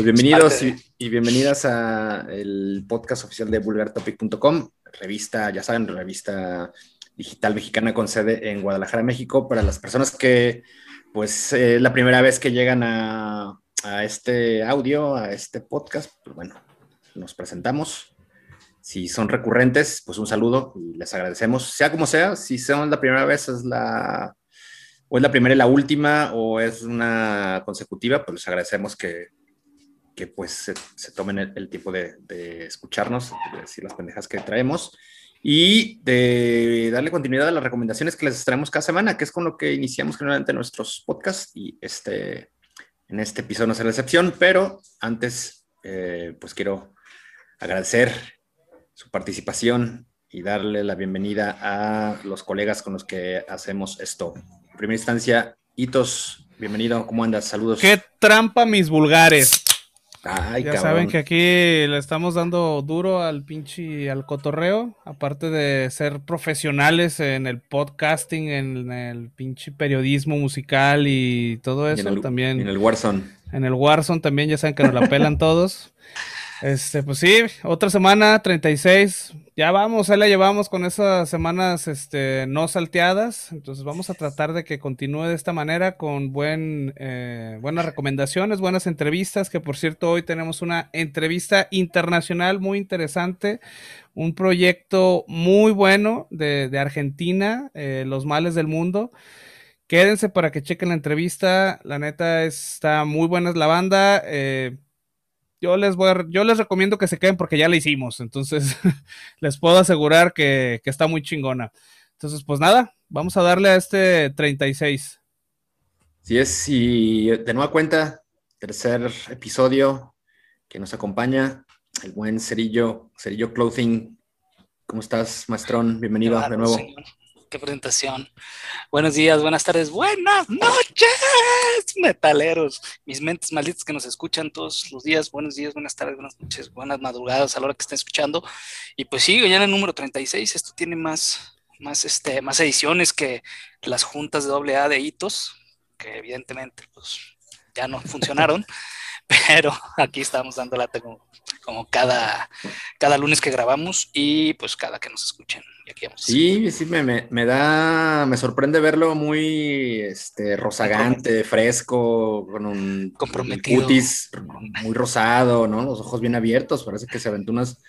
Pues bienvenidos y, bienvenidas a el podcast oficial de vulgartopic.com, revista, ya saben, revista digital mexicana con sede en Guadalajara, México, para las personas que, pues, es la primera vez que llegan a, a este audio, a este podcast, pues bueno, nos presentamos. Si son recurrentes, pues un saludo y les agradecemos, sea como sea, si son la primera vez, es la, o es la primera y la última, o es una consecutiva, pues les agradecemos que, que pues se, tomen el, tiempo de, escucharnos, de decir las pendejas que traemos y de darle continuidad a las recomendaciones que les traemos cada semana, que es con lo que iniciamos generalmente nuestros podcasts y este, en este episodio no será la excepción, pero antes eh, pues quiero agradecer su participación y darle la bienvenida a los colegas con los que hacemos esto. En primera instancia, Hitos, bienvenido, ¿cómo andas? Saludos. ¡Qué trampa mis vulgares! Ya saben que aquí le estamos dando duro al pinche al cotorreo, aparte de ser profesionales en el podcasting, en el pinche periodismo musical y todo eso también. En el Warzone. En el Warzone también ya saben que nos la pelan todos. Este, pues sí, otra semana, 36. Ya vamos, ahí la llevamos con esas semanas este, no salteadas. Entonces vamos a tratar de que continúe de esta manera con buen, eh, buenas recomendaciones, buenas entrevistas. Que por cierto, hoy tenemos una entrevista internacional muy interesante. Un proyecto muy bueno de, Argentina, eh, Los Males del Mundo. Quédense para que chequen la entrevista. La neta está muy buena la banda. Eh, yo les voy yo les recomiendo que se queden porque ya la hicimos. Entonces, les puedo asegurar que, está muy chingona. Entonces, pues nada, vamos a darle a este 36. Sí es, y de nueva cuenta, tercer episodio que nos acompaña, el buen Cerillo, Cerillo Clothing. ¿Cómo estás, maestrón? Bienvenido de nuevo qué presentación. Buenos días, buenas tardes, buenas noches, metaleros. Mis mentes malditas que nos escuchan todos los días. Buenos días, buenas tardes, buenas noches, buenas madrugadas a la hora que estén escuchando. Y pues sí, ya en el número 36, esto tiene más, más, este, más ediciones que las juntas de AA de hitos, que evidentemente pues ya no funcionaron. pero aquí estamos dando como, como cada, cada lunes que grabamos y pues cada que nos escuchen. Sí, sí, me, me, da, me sorprende verlo muy este, rozagante, fresco, con un comprometido. cutis muy rosado, ¿no? Los ojos bien abiertos, parece que se aventó unas,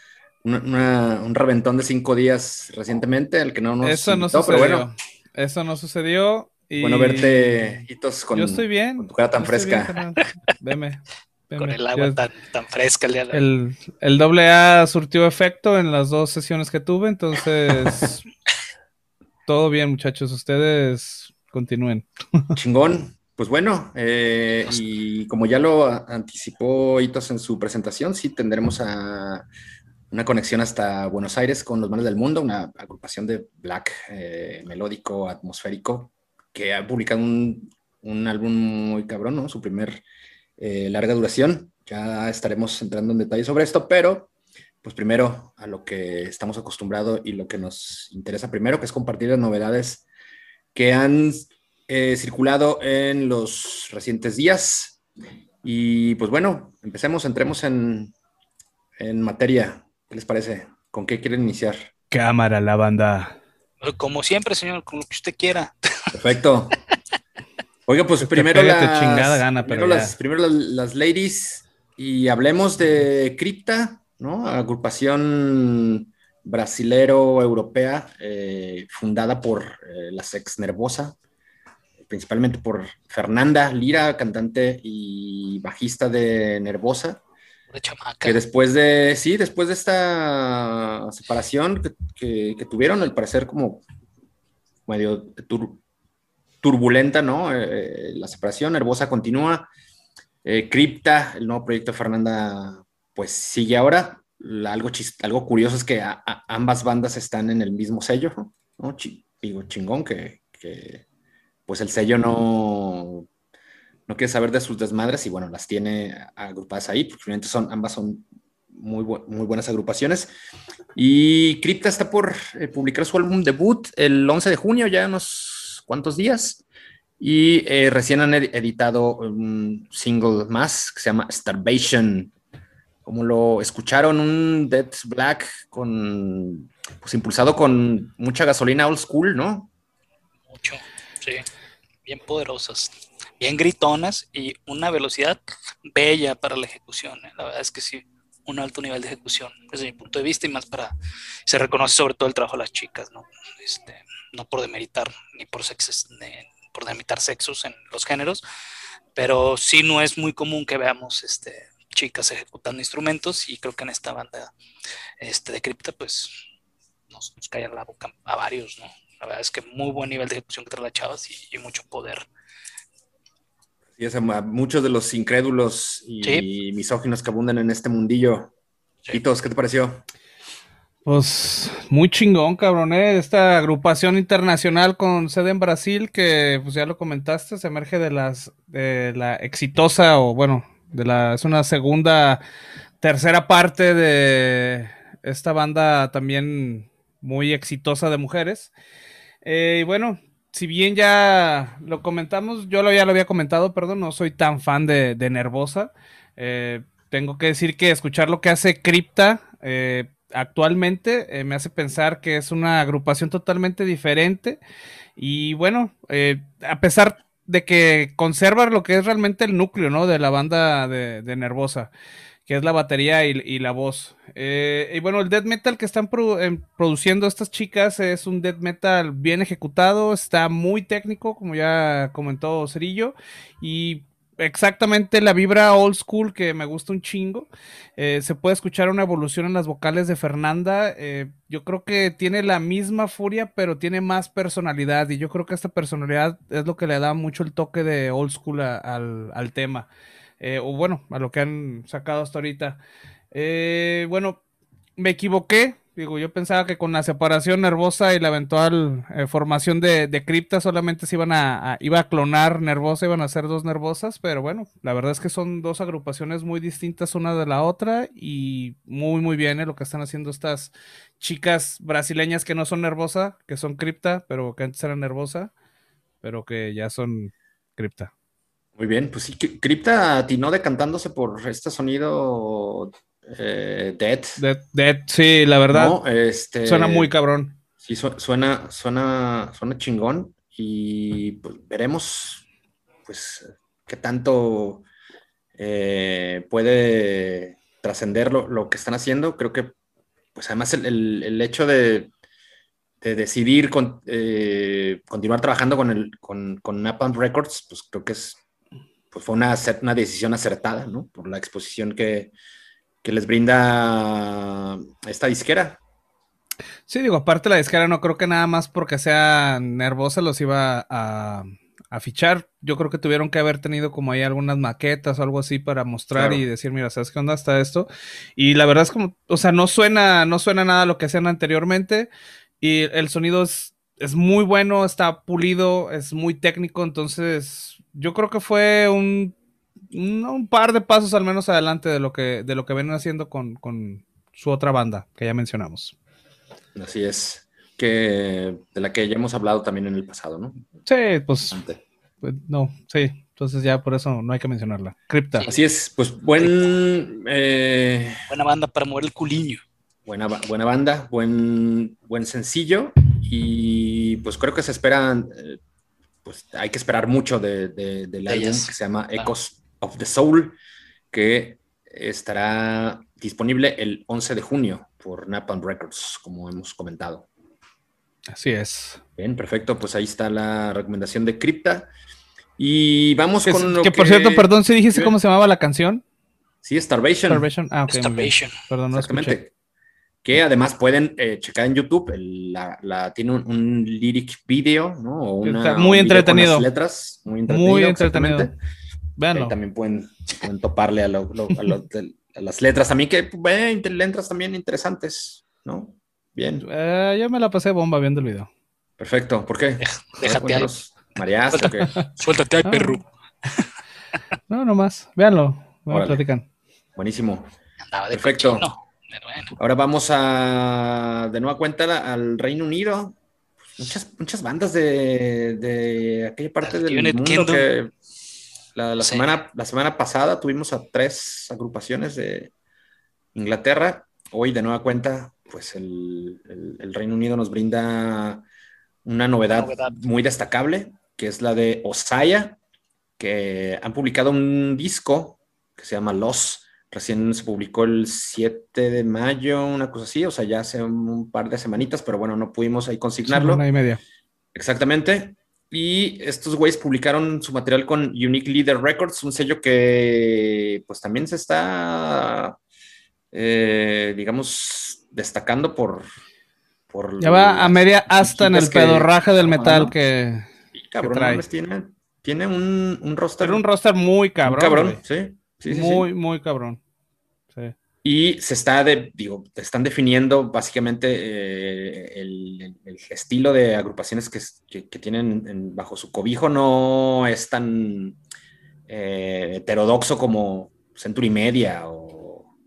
un reventón de cinco días recientemente, al que no nos Eso no sucedió. bueno. Eso no sucedió. Y... Bueno, verte, hitos, con, Yo estoy bien. tu cara tan fresca. Veme con el agua tan, tan, fresca el día de el, el doble A surtió efecto en las dos sesiones que tuve, entonces todo bien, muchachos. Ustedes continúen. Chingón. Pues bueno, eh, y como ya lo anticipó Hitos en su presentación, sí tendremos a una conexión hasta Buenos Aires con Los Manos del Mundo, una agrupación de black eh, melódico, atmosférico, que ha publicado un, un álbum muy cabrón, ¿no? Su primer eh, larga duración. Ya estaremos entrando en detalle sobre esto, pero pues primero a lo que estamos acostumbrados y lo que nos interesa primero, que es compartir las novedades que han eh, circulado en los recientes días. Y pues bueno, empecemos, entremos en, en materia. ¿Qué les parece? ¿Con qué quieren iniciar? Cámara, la banda. Como siempre, señor, con lo que usted quiera. Perfecto. Oiga, pues primero, las, primero, las, ladies y hablemos de Cripta, ¿no? Agrupación brasilero-europea eh, fundada por eh, la Sex Nervosa, principalmente por Fernanda Lira, cantante y bajista de Nervosa. Que después de, sí, después de esta separación que, tuvieron, al parecer como medio turbulenta, ¿no? Eh, eh, la separación, Herbosa continúa. Eh, Cripta, el nuevo proyecto de Fernanda, pues sigue ahora. algo, algo curioso es que ambas bandas están en el mismo sello, ¿no? digo, chingón, que, pues el sello no, no quiere saber de sus desmadres y bueno, las tiene agrupadas ahí, porque son, ambas son muy, muy buenas agrupaciones. Y Cripta está por publicar su álbum debut el 11 de junio, ya nos cuántos días. Y eh, recién han editado un single más que se llama Starvation. Como lo escucharon, un Dead Black con, pues impulsado con mucha gasolina old school, ¿no? Mucho, sí. Bien poderosas, bien gritonas y una velocidad bella para la ejecución. ¿eh? La verdad es que sí, un alto nivel de ejecución desde mi punto de vista y más para, se reconoce sobre todo el trabajo de las chicas, ¿no? Este, no por demeritar ni por, sexos, por demeritar sexos en los géneros, pero sí no es muy común que veamos este, chicas ejecutando instrumentos y creo que en esta banda este, de cripta pues nos, nos cae la boca a varios, ¿no? La verdad es que muy buen nivel de ejecución que trae las chavas y, y mucho poder. Y es, muchos de los incrédulos y sí. misóginos que abundan en este mundillo. Sí. ¿qué te pareció? Pues muy chingón, cabrón, ¿eh? Esta agrupación internacional con sede en Brasil, que pues ya lo comentaste, se emerge de las de la exitosa, o bueno, de la, es una segunda, tercera parte de esta banda también muy exitosa de mujeres. Eh, y bueno, si bien ya lo comentamos, yo lo, ya lo había comentado, perdón, no soy tan fan de, de Nervosa. Eh, tengo que decir que escuchar lo que hace Crypta eh, actualmente eh, me hace pensar que es una agrupación totalmente diferente. Y bueno, eh, a pesar de que conserva lo que es realmente el núcleo ¿no? de la banda de, Nervosa que es la batería y, la voz. Eh, y bueno, el death metal que están produ produciendo estas chicas es un death metal bien ejecutado, está muy técnico, como ya comentó Cerillo, y exactamente la vibra old school que me gusta un chingo. Eh, se puede escuchar una evolución en las vocales de Fernanda. Eh, yo creo que tiene la misma furia, pero tiene más personalidad. Y yo creo que esta personalidad es lo que le da mucho el toque de old school al, al tema eh, o bueno, a lo que han sacado hasta ahorita. Bueno, me equivoqué. Digo, yo pensaba que con la separación nervosa y la eventual eh, formación de, cripta solamente se iban a, iba a clonar nervosa, iban a ser dos nervosas, pero bueno, la verdad es que son dos agrupaciones muy distintas una de la otra y muy muy bien eh, lo que están haciendo estas chicas brasileñas que no son nervosa, que son cripta, pero que antes eran nervosa, pero que ya son cripta. Muy bien, pues sí, Crypta atinó decantándose por este sonido eh, Dead. Dead. Dead. sí, la verdad. ¿No? Este, suena muy cabrón. Sí, su suena, suena, suena chingón y pues veremos pues qué tanto eh, puede trascender lo, lo, que están haciendo. Creo que pues además el, el, el hecho de, de decidir con, eh, continuar trabajando con, el, con, con Napalm Records, pues creo que es pues fue una, una decisión acertada, ¿no? Por la exposición que, que les brinda esta disquera. Sí, digo, aparte la disquera no creo que nada más porque sea nervosa los iba a, a, fichar. Yo creo que tuvieron que haber tenido como ahí algunas maquetas o algo así para mostrar claro. y decir, mira, ¿sabes qué onda está esto? Y la verdad es como, o sea, no suena, no suena nada a lo que hacían anteriormente y el sonido es, es muy bueno, está pulido, es muy técnico, entonces yo creo que fue un, un, un, par de pasos al menos adelante de lo que, de lo que vienen haciendo con, con, su otra banda que ya mencionamos. Así es, que de la que ya hemos hablado también en el pasado, ¿no? Sí, pues, pues no, sí, entonces ya por eso no hay que mencionarla. Cripta. Sí. Así es, pues buen... Eh... Buena banda para mover el culiño. Buena, buena banda, buen, buen sencillo y pues creo que se esperan... Eh, pues hay que esperar mucho de, de, del álbum que se llama Echoes of the Soul, que estará disponible el 11 de junio por Napalm Records, como hemos comentado. Así es. Bien, perfecto. Pues ahí está la recomendación de Crypta. Y vamos que, con lo que, que... por cierto, perdón, ¿sí dijiste cómo se llamaba la canción? Sí, Starvation. Starvation. Ah, okay, Starvation. Perdón, no Exactamente. escuché. Que además pueden eh, checar en YouTube, el, la, la, tiene un, un, lyric video, ¿no? O una, muy entretenido. Con las letras, muy entretenido. Muy entretenido. Véanlo. también pueden, pueden, toparle a, lo, lo, a, lo, a, las letras también, que eh, letras también interesantes, ¿no? Bien. Eh, yo me la pasé bomba viendo el video. Perfecto. ¿Por qué? Déjate ahí. Mareaste, Suéltate, Suéltate ahí, perro. No, nomás. Véanlo. Me platican. Buenísimo. Andaba de Perfecto. Cochino. Bueno. Ahora vamos a de nueva cuenta al Reino Unido. muchas, muchas bandas de, de aquella parte del mundo que la, semana, la semana pasada tuvimos a tres agrupaciones de Inglaterra. Hoy, de nueva cuenta, pues el, Reino Unido nos brinda una novedad, muy destacable, que es la de Osaya, que han publicado un disco que se llama Los. Recién se publicó el 7 de mayo, una cosa así, o sea, ya hace un par de semanitas, pero bueno, no pudimos ahí consignarlo. Una y media. Exactamente. Y estos güeyes publicaron su material con Unique Leader Records, un sello que pues también se está, eh, digamos, destacando por... por ya va a media hasta en el pedorraje del metal que, cabrón, trae. Tiene, tiene un, un roster... un roster muy cabrón. cabrón, sí. sí. muy, muy cabrón. Y se está, de, digo, están definiendo básicamente eh, el, estilo de agrupaciones que, tienen bajo su cobijo. No es tan eh, heterodoxo como Century Media o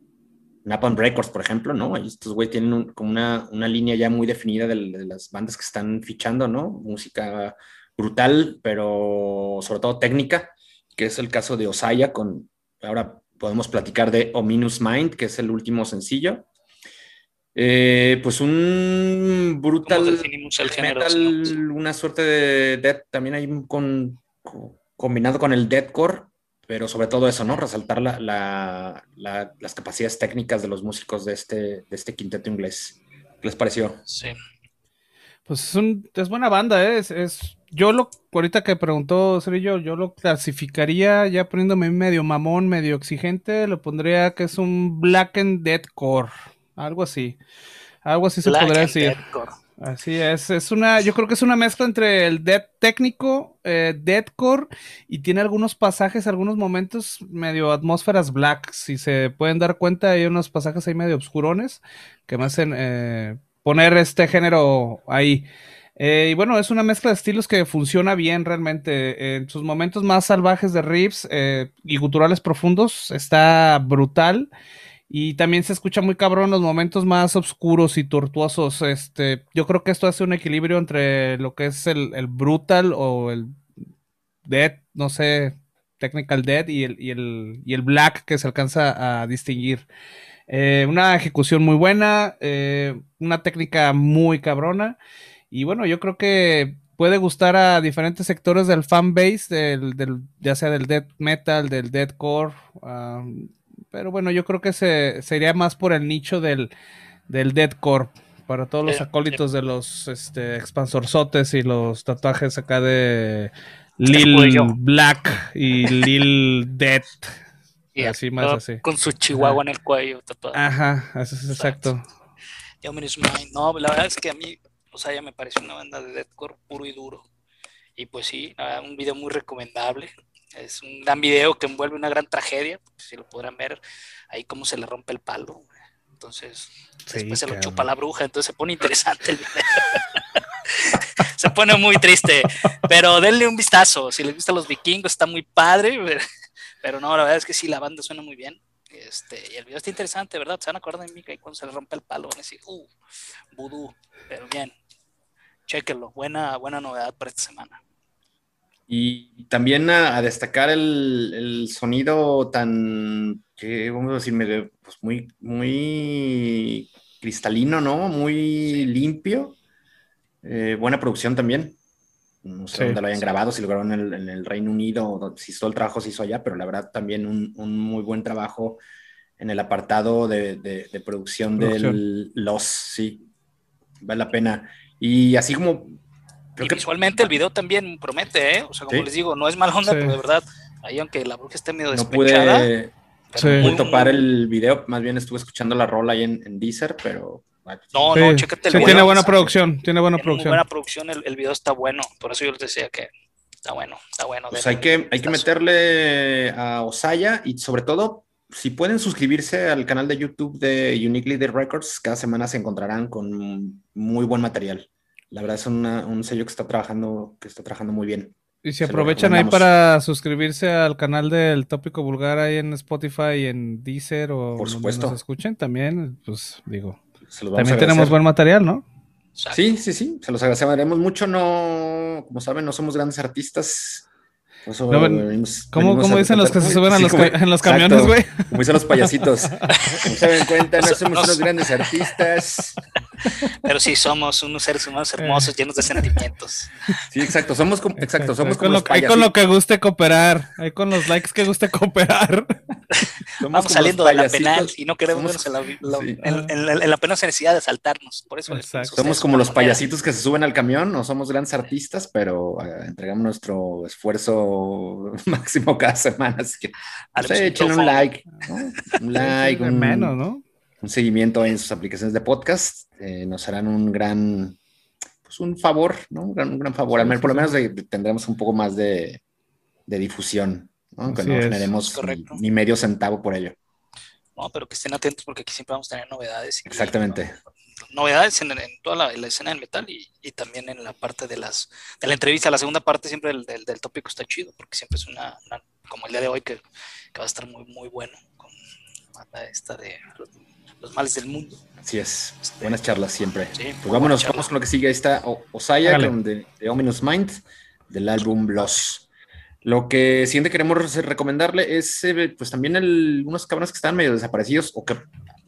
Napalm Records, por ejemplo, ¿no? Estos güey tienen como una, línea ya muy definida de, de, las bandas que están fichando, ¿no? Música brutal, pero sobre todo técnica, que es el caso de Osaya con, ahora podemos platicar de Ominous Mind, que es el último sencillo. Eh, pues un brutal metal, una suerte de death también hay con, combinado con el deathcore, pero sobre todo eso, ¿no? Resaltar las capacidades técnicas de los músicos de este, de este quinteto inglés. ¿Qué les pareció? Sí. Pues es, buena banda, ¿eh? es yo lo, ahorita que preguntó Cerillo, yo lo clasificaría ya poniéndome medio mamón, medio exigente, lo pondría que es un Black and Dead Core, algo así. Algo así se podría decir. Así es, es una, yo creo que es una mezcla entre el dead técnico, eh, deadcore, y tiene algunos pasajes, algunos momentos medio atmósferas black. Si se pueden dar cuenta, hay unos pasajes ahí medio obscurones que me hacen eh, poner este género ahí. Eh, y bueno, es una mezcla de estilos que funciona bien realmente. En sus momentos más salvajes de riffs eh, y guturales profundos está brutal. Y también se escucha muy cabrón los momentos más oscuros y tortuosos. Este, yo creo que esto hace un equilibrio entre lo que es el, brutal o el dead, no sé, technical dead y el, y el, y el black que se alcanza a distinguir. Eh, una ejecución muy buena, una técnica muy cabrona. Y bueno, yo creo que puede gustar a diferentes sectores del fanbase, del, del, ya sea del death metal, del deathcore. pero bueno, yo creo que se, sería más por el nicho del, del deathcore. Para todos los acólitos de los este, expansorzotes y los tatuajes acá de Lil Black y Lil Death. así más así. Con su chihuahua en el cuello tatuado. Ajá, eso es exacto. No, la verdad es que a mí o sea, ya me pareció una banda de deathcore puro y duro. Y pues sí, un video muy recomendable. Es un gran video que envuelve una gran tragedia, si lo podrán ver, ahí cómo se le rompe el palo. Entonces, después se lo chupa la bruja, entonces se pone interesante el video. se pone muy triste, pero denle un vistazo. Si les gustan los vikingos, está muy padre, pero no, la verdad es que sí, la banda suena muy bien. Este, y el video está interesante, ¿verdad? Se van a acordar de mí que cuando se le rompe el palo van a decir, uh, vudú, pero bien, chequenlo, buena, buena novedad para esta semana. Y también a, destacar el, sonido tan, que vamos a decir, pues muy, muy cristalino, ¿no? Muy limpio. Eh, buena producción también. No sé dónde lo hayan grabado, si lo grabaron en el, Reino Unido, si todo el trabajo se hizo allá, pero la verdad también un, muy buen trabajo en el apartado de, producción, del Los, sí, vale la pena. Y así como... y visualmente el video también promete, ¿eh? O sea, como les digo, no es mal onda, pero de verdad, ahí aunque la bruja esté medio despechada... No pude, topar el video, más bien estuve escuchando la rola ahí en, en Deezer, pero... No, no, chécate el video. Tiene buena producción, tiene buena producción. buena producción, el, el, video está bueno, por eso yo les decía que está bueno, está bueno. Pues hay que, hay que meterle a Osaya y sobre todo si pueden suscribirse al canal de YouTube de Unique Leader Records, cada semana se encontrarán con muy buen material. La verdad es un sello que está trabajando, que está trabajando muy bien. Y si aprovechan ahí para suscribirse al canal del Tópico Vulgar ahí en Spotify, en Deezer o Por supuesto. nos escuchen también, pues digo, también tenemos buen material, ¿no? Sí, sí, sí, se los agradeceremos mucho. No, como saben, no somos grandes artistas. ¿Cómo, dicen los que se suben a los, en los camiones, güey? Como dicen los payasitos. Como se dan cuenta, no somos unos grandes artistas. Pero sí somos unos seres humanos hermosos, llenos de sentimientos. Sí, exacto. Somos como, exacto, somos como los Hay con lo que guste cooperar. Hay con los likes que guste cooperar. Vamos saliendo de la penal y no queremos en, la, penosa necesidad de saltarnos. Por eso somos como los payasitos que se suben al camión. No somos grandes artistas, pero eh, entregamos nuestro esfuerzo máximo cada semana. Así que pues, un like. Un like. un, menos, ¿no? Un seguimiento en sus aplicaciones de podcast. Eh, nos harán un gran, pues un favor, ¿no? Un gran, favor. Al menos, por lo menos tendremos un poco más de, difusión, ¿no? Aunque no generemos ni, medio centavo por ello. No, pero que estén atentos porque aquí siempre vamos a tener novedades. Exactamente. novedades en, toda la, escena del metal y, también en la parte de las de la entrevista. La segunda parte siempre del, del, tópico está chido porque siempre es una, como el día de hoy que, que, va a estar muy, muy bueno con esta de los males del mundo. Así es, este, buenas charlas siempre. pues vámonos, vamos con lo que sigue. Ahí está Osaya de, de, Ominous Mind, del álbum Loss. Lo que siguiente queremos recomendarle es eh, pues también el, unos cabrones que están medio desaparecidos o que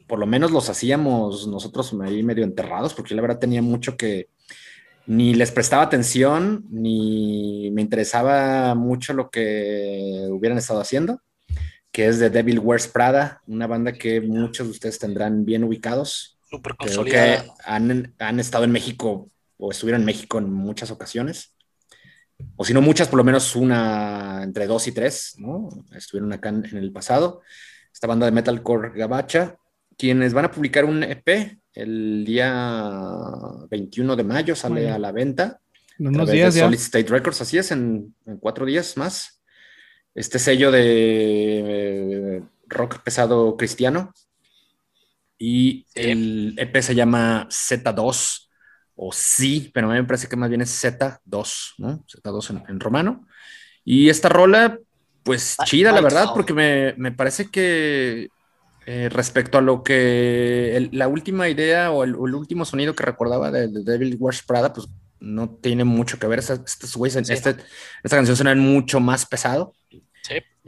por lo menos los hacíamos nosotros ahí medio enterrados, porque la verdad tenía mucho que ni les prestaba atención, ni me interesaba mucho lo que hubieran estado haciendo que es de Devil Wears Prada, una banda que muchos de ustedes tendrán bien ubicados. Súper consolidada. que han, han, estado en México o estuvieron en México en muchas ocasiones. O si no muchas, por lo menos una entre dos y tres, ¿no? Estuvieron acá en, el pasado. Esta banda de metalcore gabacha, quienes van a publicar un EP el día 21 de mayo, sale a la venta. En unos días de Solid State Records, así es, en, en cuatro días más este sello de eh, rock pesado cristiano. Y el EP se llama Z2 o sí, pero a mí me parece que más bien es Z2, ¿no? Z2 en, romano. Y esta rola, pues chida, la verdad, porque me, parece que eh, respecto a lo que la última idea o el, último sonido que recordaba de, Devil Wears Prada, pues no tiene mucho que ver. Esta, este, esta canción suena mucho más pesado.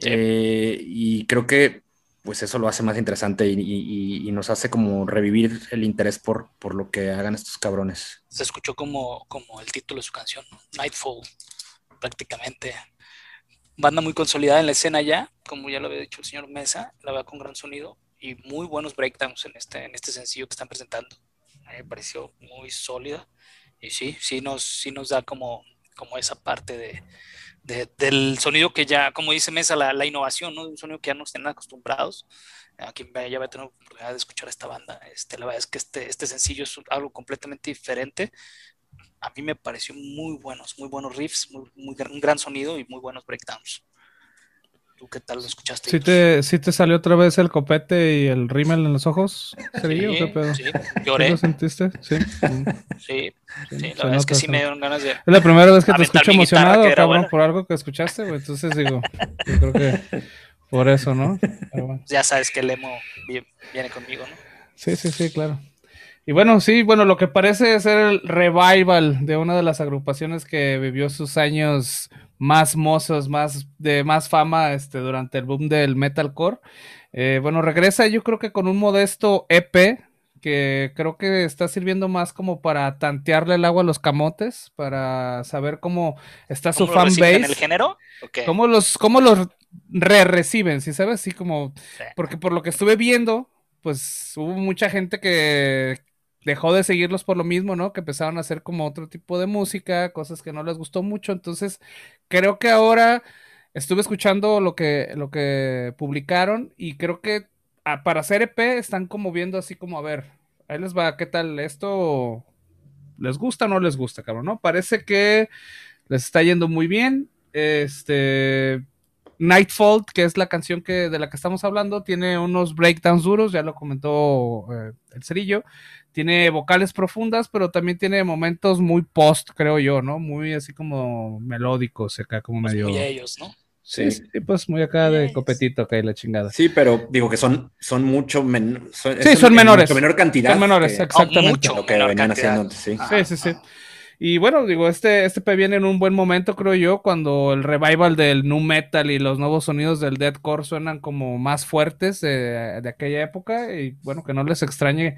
Eh, y creo que pues eso lo hace más interesante y, nos hace como revivir el interés por, por lo que hagan estos cabrones. Se escuchó como, como el título de su canción, Nightfall, prácticamente. Banda muy consolidada en la escena ya, como ya lo había dicho el señor Mesa, la va con gran sonido y muy buenos breakdowns en este, en este sencillo que están presentando. A mí me pareció muy sólida y sí, sí nos, sí nos da como, como esa parte de, del sonido que ya, como dice Mesa, la, innovación, ¿no? Un sonido que ya no estén acostumbrados. A quien ya va a tener la oportunidad de escuchar esta banda. Este, la verdad es que este, este sencillo es algo completamente diferente. A mí me pareció muy buenos, muy buenos riffs, muy, un gran sonido y muy buenos breakdowns. ¿Tú qué tal lo escuchaste? ¿Sí te, ¿Sí te salió otra vez el copete y el rímel en los ojos? ¿Sería sí, qué pedo? Sí, lloré. lo sentiste? Sí. Sí, sí, la verdad es que sí me dieron ganas de. Es la primera vez que te escucho emocionado, cabrón, por algo que escuchaste, güey. Entonces digo, yo creo que por eso, ¿no? Ya sabes que el emo viene conmigo, ¿no? Sí, sí, sí, claro. Y bueno, sí, bueno, lo que parece ser el revival de una de las agrupaciones que vivió sus años más mozos, más de más fama este, durante el boom del metalcore. Eh, bueno, regresa yo creo que con un modesto EP que creo que está sirviendo más como para tantearle el agua a los camotes, para saber cómo está su fanbase. ¿En el género? ¿Cómo los, cómo los re reciben? Si sabes, así como, porque por lo que estuve viendo, pues hubo mucha gente que, dejó de seguirlos por lo mismo, ¿no? Que empezaron a hacer como otro tipo de música, cosas que no les gustó mucho. Entonces, creo que ahora estuve escuchando lo que, lo que publicaron y creo que ah, para hacer EP están como viendo así como, a ver, ahí les va, ¿qué tal esto? ¿Les gusta o no les gusta, cabrón? ¿No? Parece que les está yendo muy bien. Este, Nightfall, que es la canción que, de la que estamos hablando, tiene unos breakdowns duros, ya lo comentó eh, el cerillo. Tiene vocales profundas, pero también tiene momentos muy post, creo yo, ¿no? Muy así como melódicos, acá como pues medio. Muy ellos, ¿no? Sí, sí, pues muy acá de copetito que hay la chingada. Sí, pero digo que son, son mucho menos. Sí, son menores. menor cantidad. Son menores, que- exactamente. mucho. lo que menor venían cantidad. haciendo antes, sí. Sí, sí, sí. Y bueno, digo, este, este P viene en un buen momento, creo yo, cuando el revival del nu metal y los nuevos sonidos del deathcore suenan como más fuertes de, de aquella época. Y bueno, que no les extrañe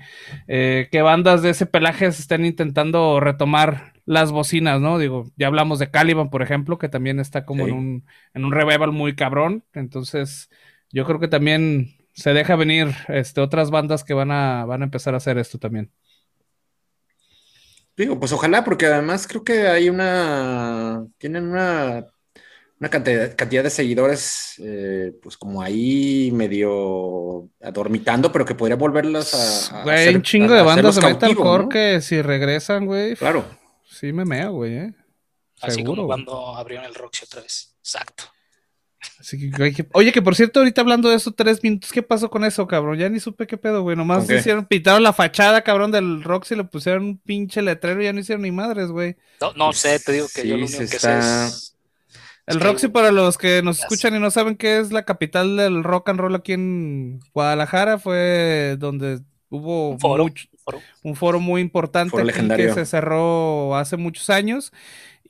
eh, que bandas de ese pelaje estén intentando retomar las bocinas, ¿no? Digo, ya hablamos de Caliban, por ejemplo, que también está como Sí. en, un, en un revival muy cabrón. Entonces, yo creo que también se deja venir este, otras bandas que van a, van a empezar a hacer esto también. Digo, pues ojalá, porque además creo que hay una. Tienen una. Una cantidad, cantidad de seguidores, eh, pues como ahí medio adormitando, pero que podría volverlas a. a Güey, hacer- un chingo a- de bandas de metalcore ¿no? que si regresan, güey, Claro. sí me meo, güey, eh. Así Seguro. como cuando abrieron el Roxy otra vez. Exacto. Así que, güey, que- oye, que por cierto, ahorita hablando de eso, tres minutos, ¿qué pasó con eso, cabrón? Ya ni supe qué pedo, güey. Nomás ¿Con qué? hicieron, pintaron la fachada, cabrón, del Roxy, le pusieron un pinche letrero y ya no hicieron ni madres, güey. No, no sé, te digo que yo lo único se que está- sé es. El es Roxy, para los que nos escuchan y no saben qué es la capital del rock and roll aquí en Guadalajara, fue donde hubo Un foro. mucho- un foro. un foro muy importante Foro aquí legendario. que se cerró hace muchos años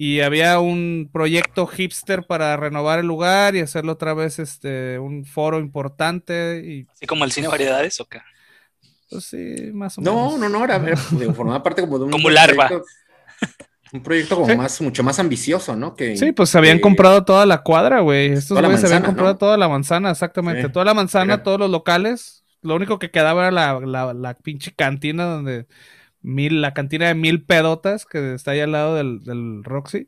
y había un proyecto hipster para renovar el lugar y hacerlo otra vez este un foro importante y Así como el cine variedades o qué. pues sí, más o No, menos. no, no, era, era, digo, formaba parte como de un Como larva. proyecto- Un proyecto como Sí. más, mucho más ambicioso, ¿no? Que, Sí, pues se habían que- comprado toda la cuadra, güey. Estos güeyes se habían comprado ¿no? toda la manzana, exactamente. Sí. Toda la manzana, Era- todos los locales. Lo único que quedaba era la, la, la pinche cantina donde mil, la cantina de mil pedotas que está ahí al lado del, del Roxy.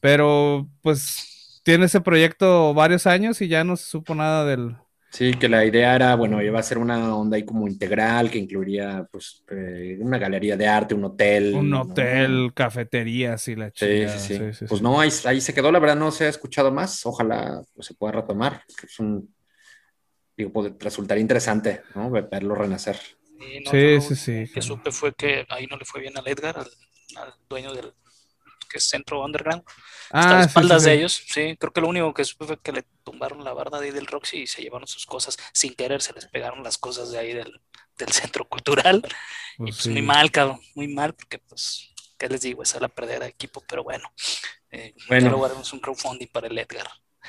Pero pues tiene ese proyecto varios años y ya no se supo nada del. Sí, que la idea era, bueno, iba a ser una onda ahí como integral que incluiría, pues, eh, una galería de arte, un hotel. Un ¿no? hotel, cafeterías y la Sí, chingada. sí, sí. sí, sí, Pues no, ahí, ahí se quedó, la verdad no se ha escuchado más. Ojalá pues, se pueda retomar. Es un, digo, puede resultar interesante, ¿no? Ver- Verlo renacer. Sí, no, Sí, lo sí, sí, Que claro. supe fue que ahí no le fue bien al Edgar, al, al dueño del que es Centro Underground. Está a Ah, sí, espaldas sí, de sí. ellos. Sí, creo que lo único que supe fue que le tumbaron la barda de ahí del Roxy y se llevaron sus cosas. Sin querer se les pegaron las cosas de ahí del, del centro cultural. y Pues pues sí. muy mal, cabrón, muy mal, porque pues, ¿qué les digo? Esa es la de equipo, pero bueno. Eh, Bueno. Luego haremos un crowdfunding para el Edgar.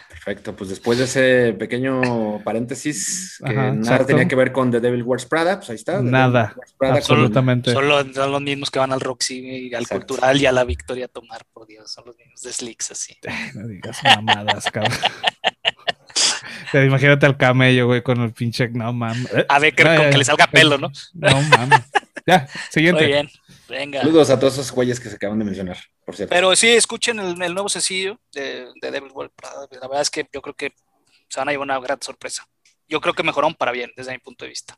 Perfecto, pues después de ese pequeño paréntesis que Ajá, nada exacto. tenía que ver con The Devil Wears Prada, pues ahí está. The Nada, Prada con- Absolutamente. Son son los mismos que van al Roxy y al Exacto. Cultural y a la Victoria a tomar, por Dios, son los mismos de Slicks así. No digas mamadas, cabrón. Te- Imagínate al camello, güey, con el pinche. No mames. Eh, A ver, que, ya, con que le salga pelo, ¿no? No mames. Ya, siguiente. Muy bien, venga. Saludos a todos esos güeyes que se acaban de mencionar, por cierto. Pero sí, escuchen el, el nuevo sencillo de, de Devil World Prada. La verdad es que yo creo que se van a llevar una gran sorpresa. Yo creo que mejoraron para bien, desde mi punto de vista.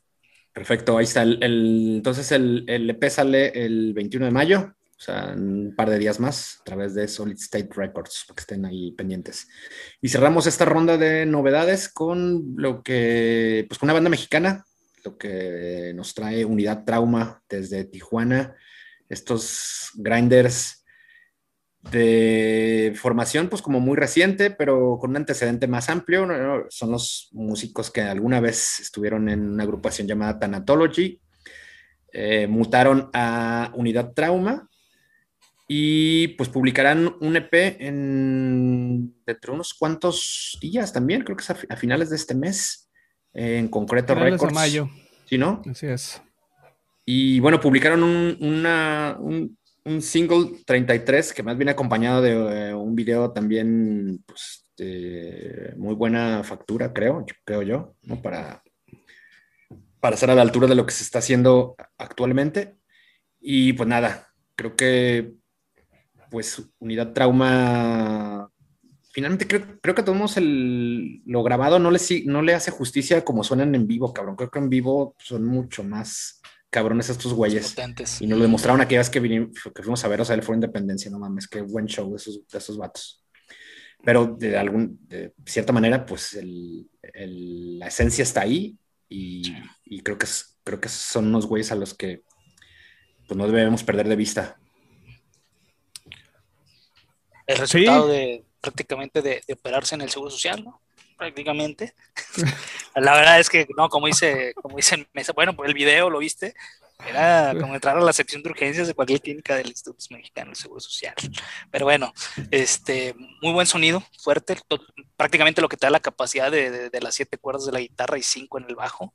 Perfecto, ahí está. El, el- entonces el, el EP sale el 21 de mayo, o sea, un par de días más, a través de Solid State Records, para que estén ahí pendientes. Y cerramos esta ronda de novedades con lo que, pues con una banda mexicana, lo que nos trae Unidad Trauma desde Tijuana, estos grinders de formación, pues como muy reciente, pero con un antecedente más amplio. ¿no? Son los músicos que alguna vez estuvieron en una agrupación llamada Thanatology, eh, mutaron a Unidad Trauma y pues publicarán un EP en dentro de unos cuantos días también, creo que es a, a finales de este mes, en concreto Finales de Records. mayo. ¿Sí, no? Así es. Y bueno, publicaron un, una- un, un single 33 que más viene acompañado de eh, un video también pues, de muy buena factura, creo, creo yo, ¿no? Para, para estar a la altura de lo que se está haciendo actualmente. Y pues nada, creo que pues Unidad Trauma, finalmente creo, creo que a todos el, lo grabado no le, no le hace justicia como suenan en vivo, cabrón. Creo que en vivo son mucho más cabrones estos güeyes. Potentes. Y nos lo demostraron aquellas que, vinimos, que fuimos a ver, o sea, el Foro Independencia, no mames, qué buen show de esos, de esos vatos. Pero de, algún, de cierta manera, pues el, el- la esencia está ahí y, y creo, que es- creo que son unos güeyes a los que pues, no debemos perder de vista. El resultado de, prácticamente de, operarse en el Seguro Social, ¿no? Prácticamente. la verdad es que, no, como dice, como dice Mesa, bueno, pues el video lo viste, era como entrar a la sección de urgencias de cualquier clínica del Instituto Mexicano del Seguro Social. Pero bueno, este, muy buen sonido, fuerte, prácticamente lo que te da la capacidad de, de, las siete cuerdas de la guitarra y cinco en el bajo.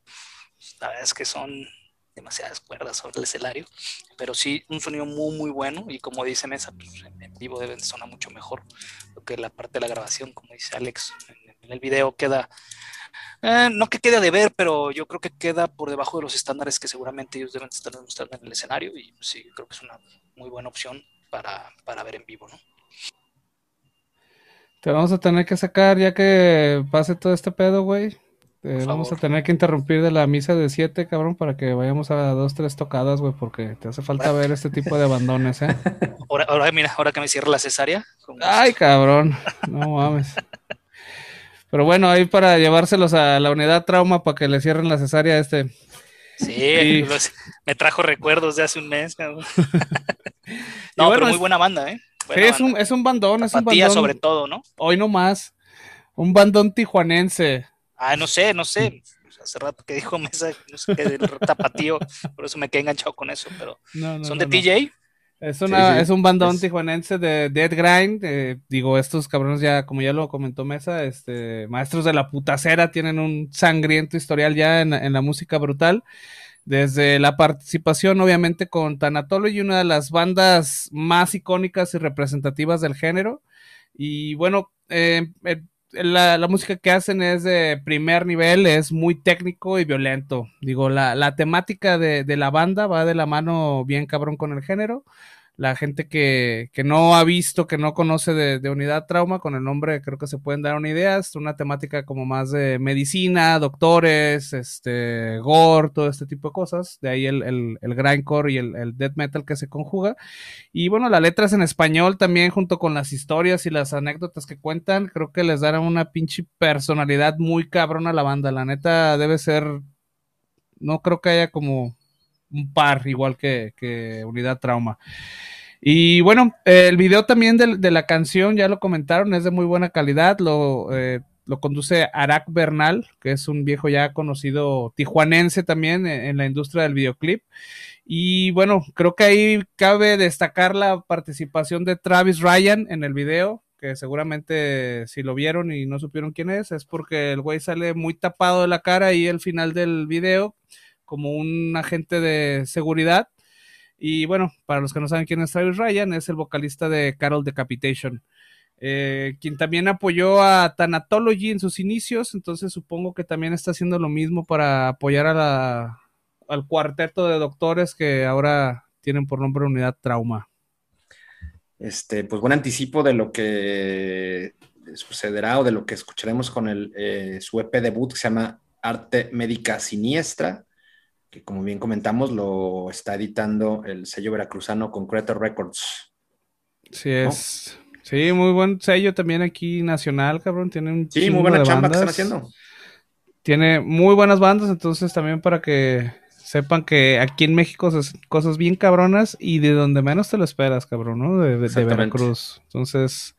La verdad es que son demasiadas cuerdas sobre el escenario, pero sí un sonido muy muy bueno y como dice Mesa, pues, en vivo deben sonar mucho mejor, que la parte de la grabación, como dice Alex, el video queda eh, no que quede de ver, pero yo creo que queda por debajo de los estándares que seguramente ellos deben estar demostrando en el escenario y sí, creo que es una muy buena opción para, ver en vivo, ¿no? Te vamos a tener que sacar ya que pase todo este pedo, güey. vamos a tener que interrumpir de la misa de siete, cabrón, para que vayamos a dos, tres tocadas, güey, porque te hace falta ver este tipo de abandones, ¿eh? Ahora, mira, ahora que me cierre la cesárea. Ay, cabrón, no mames. Pero bueno, ahí para llevárselos a la unidad trauma para que le cierren la cesárea a este. Sí, me trajo recuerdos de hace un mes. no, pero muy buena banda, ¿eh? sí, es un, es un bandón, es un bandón. sobre todo, ¿no? Hoy no más. Un bandón tijuanense. Ah, no sé, no sé. Hace rato que dijo Mesa, no sé qué, el tapatío, por eso me quedé enganchado con eso, pero ¿son de TJ? Es, una, es un bandón tijuanense de Dead Grind. digo, estos cabrones ya, como ya lo comentó Mesa, este, maestros de la putacera, tienen un sangriento historial ya en, en la música brutal. Desde la participación, obviamente, con Tanatology, una de las bandas más icónicas y representativas del género. Y bueno, eh, eh la, música que hacen es de primer nivel, es muy técnico y violento. Digo, la, la temática de, de, la banda va de la mano bien cabrón con el género la gente que, que, no ha visto, que no conoce de, Unidad Trauma, con el nombre creo que se pueden dar una idea. Es una temática como más de medicina, doctores, este, gore, todo este tipo de cosas. De ahí el, el, el grindcore y el, el, death metal que se conjuga. Y bueno, las letras en español también, junto con las historias y las anécdotas que cuentan, creo que les darán una pinche personalidad muy cabrona a la banda. La neta debe ser. No creo que haya como un par, igual que, Unidad Trauma. Y bueno, el video también de, la canción, ya lo comentaron, es de muy buena calidad. Lo, eh, lo conduce Arak Bernal, que es un viejo ya conocido tijuanense también en, la industria del videoclip. Y bueno, creo que ahí cabe destacar la participación de Travis Ryan en el video, que seguramente si lo vieron y no supieron quién es, es porque el güey sale muy tapado de la cara y el final del video como un agente de seguridad. Y bueno, para los que no saben quién es Travis Ryan, es el vocalista de Carol Decapitation. Eh, quien también apoyó a Thanatology en sus inicios, entonces supongo que también está haciendo lo mismo para apoyar al cuarteto de doctores que ahora tienen por nombre Unidad Trauma. Este, pues buen anticipo de lo que sucederá o de lo que escucharemos con el, eh, su EP debut que se llama Arte Médica Siniestra que como bien comentamos, lo está editando el sello veracruzano Concreto Records. Sí, es. Sí, muy buen sello también aquí nacional, cabrón. Tiene un Sí, muy buena chamba que están haciendo. Tiene muy buenas bandas, entonces también para que sepan que aquí en México se hacen cosas bien cabronas y de donde menos te lo esperas, cabrón, ¿no? De, Veracruz. Entonces,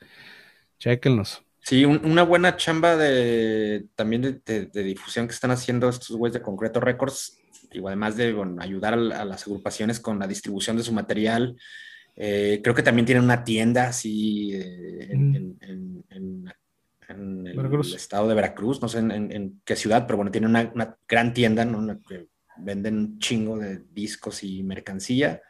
chequenlos. Sí, una buena chamba de también de, de, difusión que están haciendo estos güeyes de Concreto Records digo, además de ayudar a, las agrupaciones con la distribución de su material, eh, creo que también tienen una tienda así eh, en, el estado de Veracruz, no sé en, qué ciudad, pero bueno, tienen una, gran tienda, ¿no? que venden un chingo de discos y mercancía.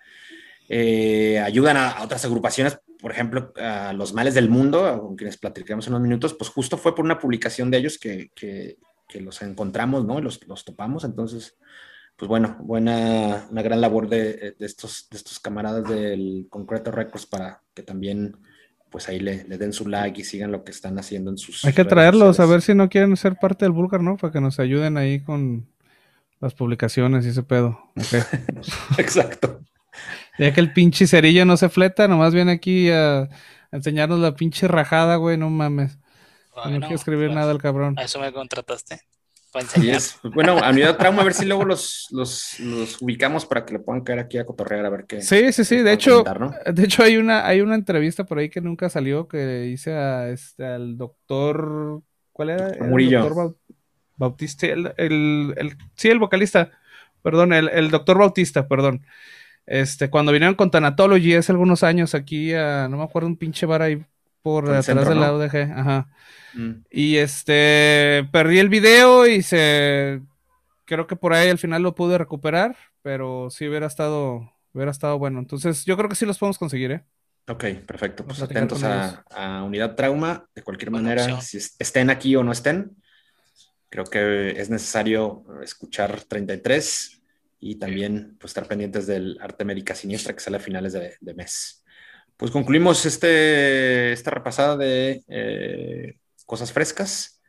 Eh, ayudan a, otras agrupaciones, por ejemplo, a Los Males del Mundo, con quienes platicaremos en unos minutos, pues justo fue por una publicación de ellos que, que, los encontramos, ¿no? Los, los topamos, entonces pues bueno, buena, una gran labor de, estos, de estos camaradas del Concreto Records para que también pues ahí le, den su like y sigan lo que están haciendo en sus... Hay que traerlos, a ver si no quieren ser parte del Vulgar, ¿no? Para que nos ayuden ahí con las publicaciones y ese pedo. Exacto. Ya que el pinche cerillo no se fleta, nomás viene aquí a, enseñarnos la pinche rajada, güey, no mames. no quiero escribir pues, nada el cabrón. A eso me contrataste. Bueno, a Unidad Trauma, a ver si luego los, los, ubicamos para que le puedan caer aquí a cotorrear a ver qué. Sí, sí, sí. De hecho, de hecho hay una, hay una entrevista por ahí que nunca salió que hice a, este, al doctor. ¿Cuál era? El Murillo. Bautista, el, el, sí, el vocalista, perdón, el, el doctor Bautista, perdón. Este, cuando vinieron con Tanatology hace algunos años aquí a, no me acuerdo, un pinche bar ahí por atrás de la UDG, ajá. Mm. Y este, perdí el video y se, creo que por ahí al final lo pude recuperar, pero sí hubiera estado, hubiera estado bueno. Entonces, yo creo que sí los podemos conseguir, ¿eh? Ok, perfecto. Pues atentos a, Unidad Trauma, de cualquier manera, si estén aquí o no estén. Creo que es necesario escuchar 33 y también pues, estar pendientes del Arte América Siniestra que sale a finales de, mes. Pues concluimos este, esta repasada de eh, cosas frescas.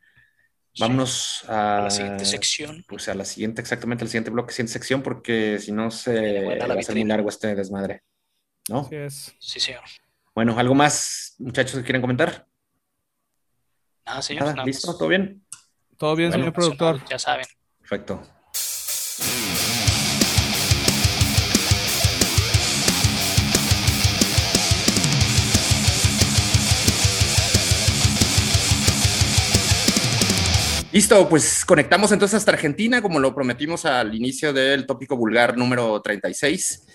Vámonos a, la siguiente sección. Pues a la siguiente, exactamente, al siguiente bloque, siguiente sección, porque si no se va a ser muy largo este desmadre. ¿No? es. Sí, señor. Bueno, ¿algo más, muchachos, que quieren comentar? Nada, señor. ¿Listo? ¿Todo bien? Todo bien, señor productor. Ya saben. Perfecto. Listo, pues conectamos entonces hasta Argentina, como lo prometimos al inicio del tópico vulgar número 36,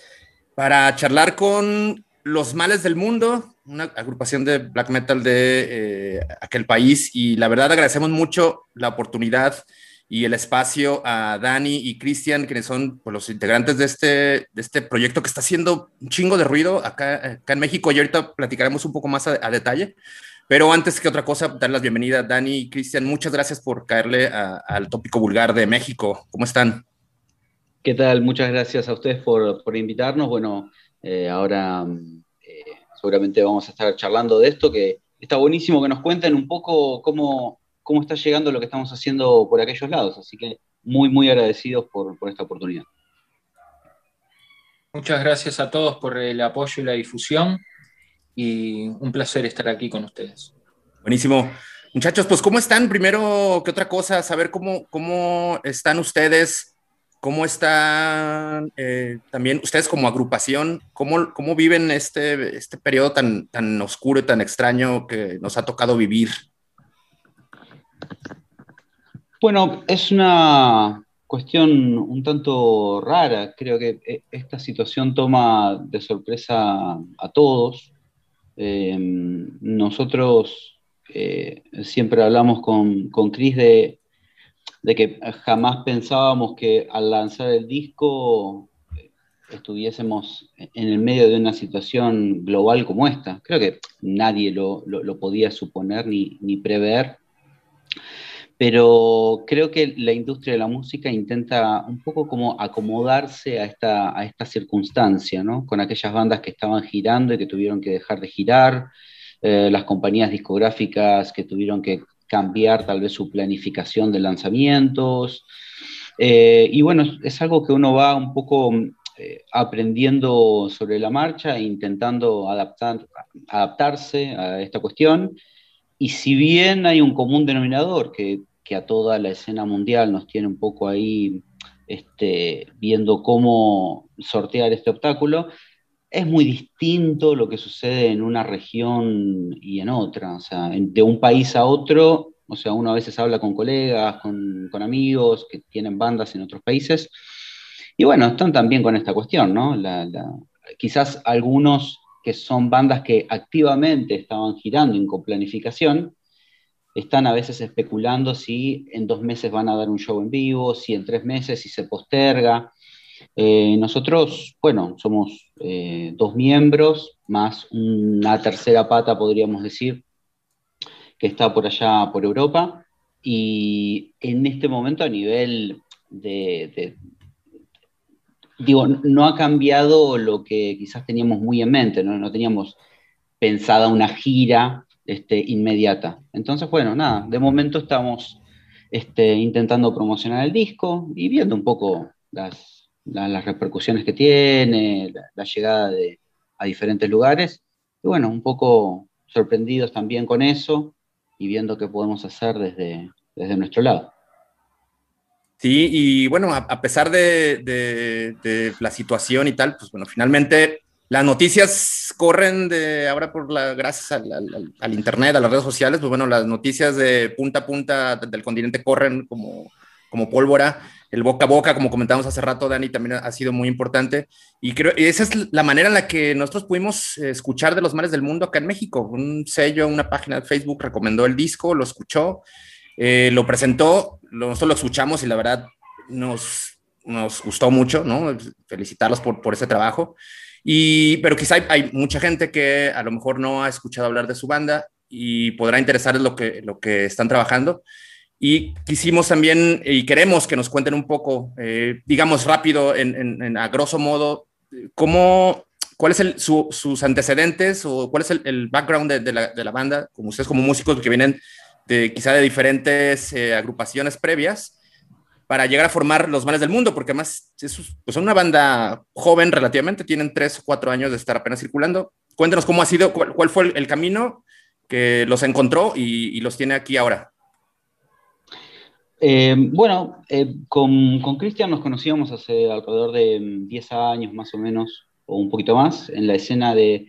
para charlar con Los Males del Mundo, una agrupación de black metal de eh, aquel país. Y la verdad agradecemos mucho la oportunidad y el espacio a Dani y Cristian, quienes son pues, los integrantes de este, de este proyecto que está haciendo un chingo de ruido acá, acá en México. Y ahorita platicaremos un poco más a, detalle. Pero antes que otra cosa, dar las bienvenidas, Dani y Cristian. Muchas gracias por caerle al tópico vulgar de México. ¿Cómo están? ¿Qué tal? Muchas gracias a ustedes por, por invitarnos. Bueno, eh, ahora eh, seguramente vamos a estar charlando de esto, que está buenísimo que nos cuenten un poco cómo, cómo está llegando lo que estamos haciendo por aquellos lados. Así que muy, muy agradecidos por, esta oportunidad. Muchas gracias a todos por el apoyo y la difusión y un placer estar aquí con ustedes. Buenísimo. Muchachos, pues ¿cómo están? Primero que otra cosa, saber cómo, cómo están ustedes, cómo están eh, también ustedes como agrupación, cómo, cómo viven este, este periodo tan, tan oscuro y tan extraño que nos ha tocado vivir. Bueno, es una cuestión un tanto rara. Creo que e, esta situación toma de sorpresa a todos. Em, nosotros eh, siempre hablamos con, con Chris de, que jamás pensábamos que al lanzar el disco eh, estuviésemos en el medio de una situación global como esta. Creo que nadie lo, podía suponer ni, ni prever pero creo que la industria de la música intenta un poco como acomodarse a esta, a esta circunstancia, ¿no? Con aquellas bandas que estaban girando y que tuvieron que dejar de girar, eh, las compañías discográficas que tuvieron que cambiar tal vez su planificación de lanzamientos. Eh, y bueno, es algo que uno va un poco eh, aprendiendo sobre la marcha e intentando adaptar, adaptarse a esta cuestión. Y si bien hay un común denominador que que a toda la escena mundial nos tiene un poco ahí este, viendo cómo sortear este obstáculo, es muy distinto lo que sucede en una región y en otra. O sea, de un país a otro, o sea, uno a veces habla con colegas, con, amigos que tienen bandas en otros países. Y bueno, están también con esta cuestión, ¿no? quizás algunos que son bandas que activamente estaban girando y con planificación, están a veces especulando si en dos meses van a dar un show en vivo, si en tres meses, si se posterga. Eh, nosotros, bueno, somos eh, dos miembros, más una tercera pata, podríamos decir, que está por allá, por Europa, y en este momento a nivel de, digo, no ha cambiado lo que quizás teníamos muy en mente, no, no teníamos pensada una gira este, inmediata. Entonces, bueno, nada, de momento estamos este, intentando promocionar el disco y viendo un poco las, las, repercusiones que tiene, la, llegada de, a diferentes lugares. Y bueno, un poco sorprendidos también con eso y viendo qué podemos hacer desde, desde nuestro lado. Sí, y bueno, a, pesar de, la situación y tal, pues bueno, finalmente las noticias corren de ahora por la, gracias al, internet, a las redes sociales, pues bueno, las noticias de punta a punta del continente corren como, como pólvora. El boca a boca, como comentamos hace rato, Dani, también ha sido muy importante. Y creo esa es la manera en la que nosotros pudimos escuchar de los mares del mundo acá en México. Un sello, una página de Facebook recomendó el disco, lo escuchó eh, lo presentó, nosotros lo escuchamos y la verdad nos, nos gustó mucho, ¿no? Felicitarlos por, por ese trabajo. Y, pero quizá hay, mucha gente que a lo mejor no ha escuchado hablar de su banda y podrá interesarles lo que, lo que están trabajando. Y quisimos también y queremos que nos cuenten un poco, eh, digamos rápido, en, en, a grosso modo, cómo, cuáles son sus antecedentes o cuál es el, background de, de, la, de, la, banda, como ustedes como músicos que vienen de, quizá de diferentes eh, agrupaciones previas para llegar a formar los males del mundo, porque además es, pues son una banda joven relativamente, tienen tres o cuatro años de estar apenas circulando. Cuéntanos cómo ha sido, cuál, fue el, camino que los encontró y, los tiene aquí ahora. Eh, bueno, eh, con Cristian nos conocíamos hace alrededor de 10 años más o menos, o un poquito más, en la escena de,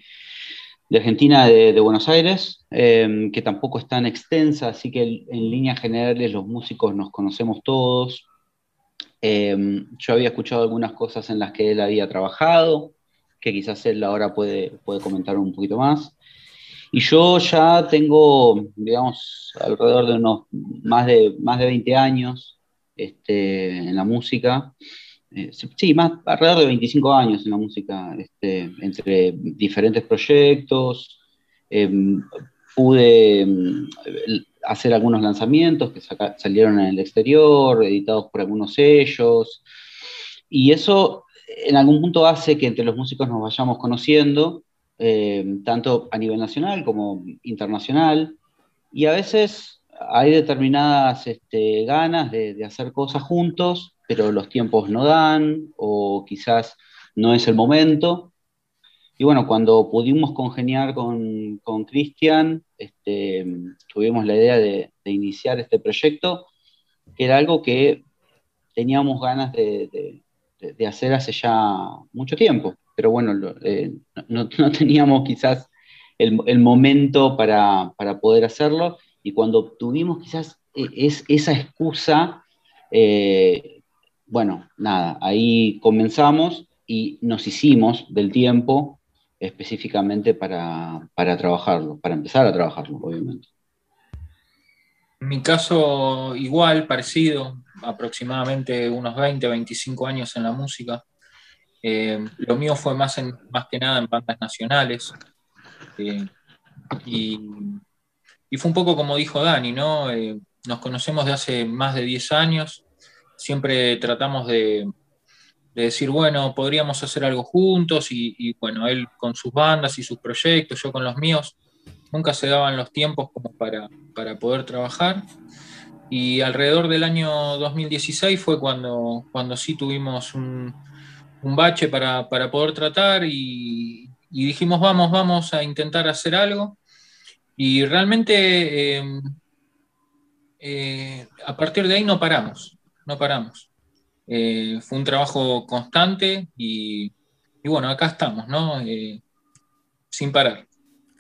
de Argentina, de, Buenos Aires, em, que tampoco es tan extensa, así que en, líneas generales los músicos nos conocemos todos. Em, yo había escuchado algunas cosas en las que él había trabajado, que quizás él ahora puede, puede comentar un poquito más. Y yo ya tengo, digamos, alrededor de unos más de, más de 20 años este, en la música. Eh, sí, más alrededor de 25 años en la música, este, entre diferentes proyectos. Em, pude em, hacer algunos lanzamientos que salieron en el exterior, editados por algunos sellos. Y eso en algún punto hace que entre los músicos nos vayamos conociendo, em, tanto a nivel nacional como internacional. Y a veces hay determinadas este, ganas de, de hacer cosas juntos pero los tiempos no dan o quizás no es el momento. Y bueno, cuando pudimos congeniar con Cristian, este, tuvimos la idea de, iniciar este proyecto, que era algo que teníamos ganas de, hacer hace ya mucho tiempo, pero bueno, eh, no, teníamos quizás el, momento para, poder hacerlo, y cuando tuvimos quizás e, es, esa excusa, eh, bueno, nada, ahí comenzamos y nos hicimos del tiempo específicamente para, trabajarlo, para empezar a trabajarlo, obviamente. En mi caso, igual, parecido, aproximadamente unos 20, 25 años en la música. Eh, lo mío fue más, en, más que nada en bandas nacionales. Eh, y, fue un poco como dijo Dani, ¿no? Eh, nos conocemos de hace más de 10 años siempre tratamos de, decir, bueno, podríamos hacer algo juntos y, bueno, él con sus bandas y sus proyectos, yo con los míos, nunca se daban los tiempos como para, poder trabajar. Y alrededor del año 2016 fue cuando, cuando sí tuvimos un, bache para, poder tratar y, dijimos, vamos, vamos a intentar hacer algo. Y realmente eh, eh, a partir de ahí no paramos no paramos. Eh, fue un trabajo constante y, bueno, acá estamos, ¿no? Eh, sin parar.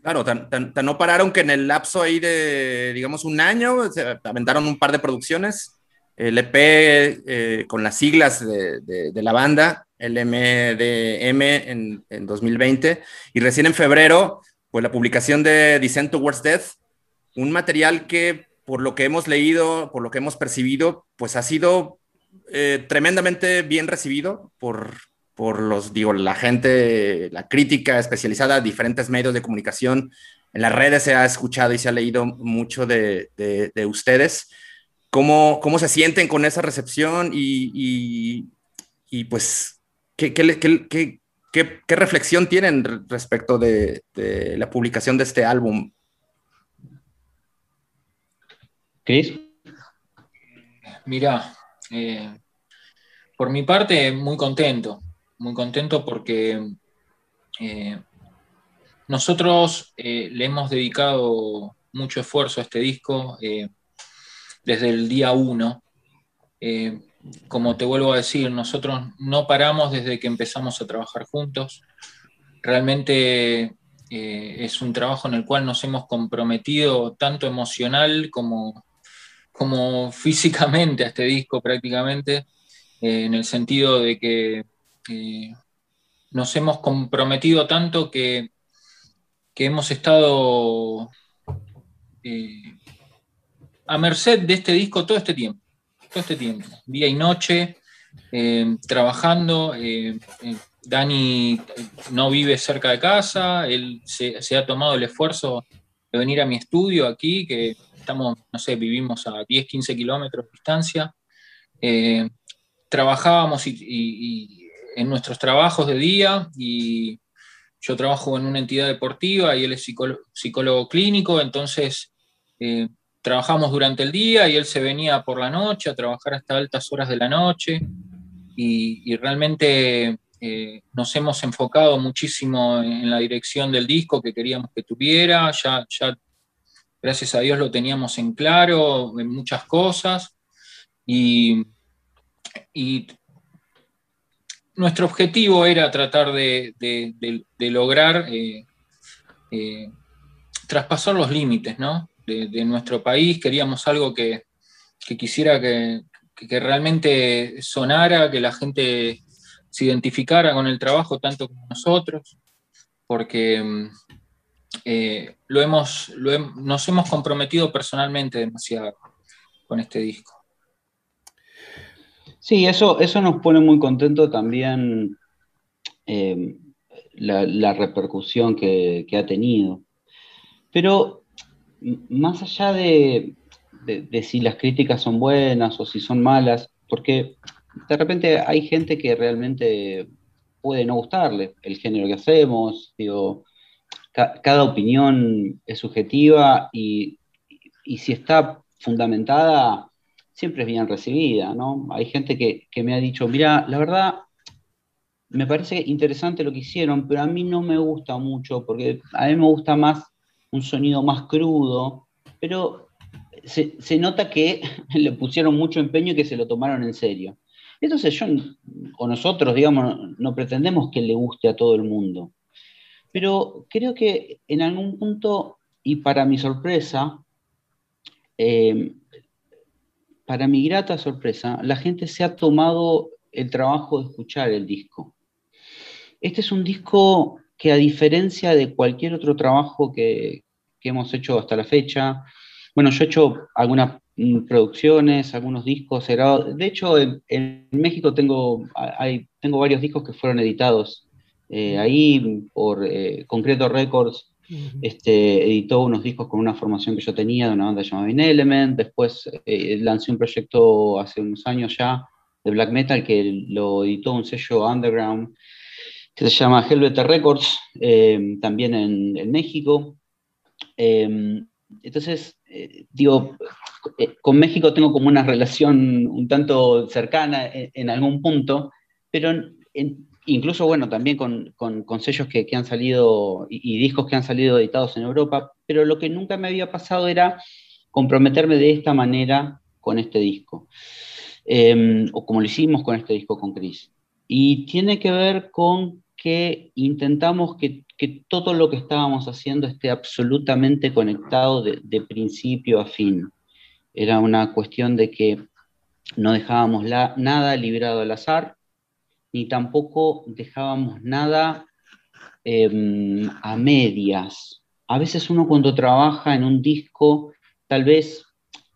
Claro, tan, no pararon que en el lapso ahí de, digamos, un año, se aventaron un par de producciones, el EP eh, con las siglas de, la banda, LMDM en, en 2020, y recién en febrero, pues la publicación de Descent Towards Death, un material que por lo que hemos leído, por lo que hemos percibido, pues ha sido eh, tremendamente bien recibido por, por los, digo, la gente, la crítica especializada, diferentes medios de comunicación. En las redes se ha escuchado y se ha leído mucho de, de, ustedes. ¿Cómo, ¿Cómo, se sienten con esa recepción y, y, pues ¿qué, qué, qué, qué, reflexión tienen respecto de, de la publicación de este álbum? Cris. Mira, eh, por mi parte, muy contento, muy contento porque eh, nosotros eh, le hemos dedicado mucho esfuerzo a este disco desde el día uno. como te vuelvo a decir, nosotros no paramos desde que empezamos a trabajar juntos. Realmente eh, es un trabajo en el cual nos hemos comprometido tanto emocional como, como físicamente a este disco prácticamente, eh, en el sentido de que eh, nos hemos comprometido tanto que, que hemos estado a merced de este disco todo este tiempo, todo este tiempo, día y noche, trabajando. Dani no vive cerca de casa, él se, ha tomado el esfuerzo de venir a mi estudio aquí, que estamos, no sé, vivimos a 10, 15 kilómetros de distancia. Eh, trabajábamos y, en nuestros trabajos de día y yo trabajo en una entidad deportiva y él es psicólogo, clínico, entonces eh, trabajamos durante el día y él se venía por la noche a trabajar hasta altas horas de la noche y realmente eh, nos hemos enfocado muchísimo en la dirección del disco que queríamos que tuviera, ya, ya gracias a Dios lo teníamos en claro en muchas cosas y, nuestro objetivo era tratar de, lograr eh, eh, traspasar los límites de, nuestro país, queríamos algo que, quisiera que, que realmente sonara, que la gente se identificara con el trabajo tanto como nosotros, porque mm, eh, lo hemos, nos hemos comprometido personalmente demasiado con este disco. Sí, eso, eso nos pone muy contento también eh, la, repercusión que, ha tenido. Pero más allá de, de, si las críticas son buenas o si son malas, porque de repente hay gente que realmente puede no gustarle el género que hacemos, digo, cada opinión es subjetiva y, si está fundamentada, siempre es bien recibida, ¿no? Hay gente que, me ha dicho, mira, la verdad, me parece interesante lo que hicieron, pero a mí no me gusta mucho, porque a mí me gusta más un sonido más crudo, pero se, se nota que le pusieron mucho empeño y que se lo tomaron en serio. Entonces yo o nosotros, digamos, no, pretendemos que le guste a todo el mundo. Pero creo que en algún punto, y para mi sorpresa, eh, para mi grata sorpresa, la gente se ha tomado el trabajo de escuchar el disco. Este es un disco que a diferencia de cualquier otro trabajo que, hemos hecho hasta la fecha, bueno, yo he hecho algunas Mm, producciones, algunos discos De hecho, en, México tengo, hay, tengo varios discos que fueron editados eh, ahí por eh, Concreto Records. Este, editó unos discos con una formación que yo tenía de una banda llamada In Element. Después eh, lancé un proyecto hace unos años ya de black metal que lo editó un sello underground que se llama Helveter Records, también en, en México. entonces, digo, eh, con México tengo como una relación un tanto cercana en, algún punto, pero incluso, bueno, también con, sellos que, han salido y, discos que han salido editados en Europa, pero lo que nunca me había pasado era comprometerme de esta manera con este disco, em, o como lo hicimos con este disco con Chris. Y tiene que ver con que intentamos que, todo lo que estábamos haciendo esté absolutamente conectado de principio a fin. Era una cuestión de que no dejábamos nada librado al azar, ni tampoco dejábamos nada em, a medias. A veces uno cuando trabaja en un disco, tal vez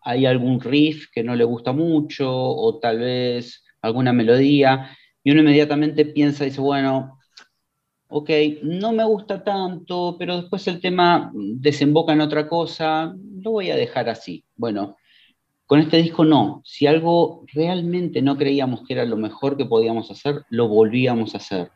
hay algún riff que no le gusta mucho, o tal vez alguna melodía, y uno inmediatamente piensa y dice, bueno, ok, no me gusta tanto, pero después el tema desemboca en otra cosa, lo voy a dejar así. Bueno, con este disco no, si algo realmente no creíamos que era lo mejor que podíamos hacer, lo volvíamos a hacer.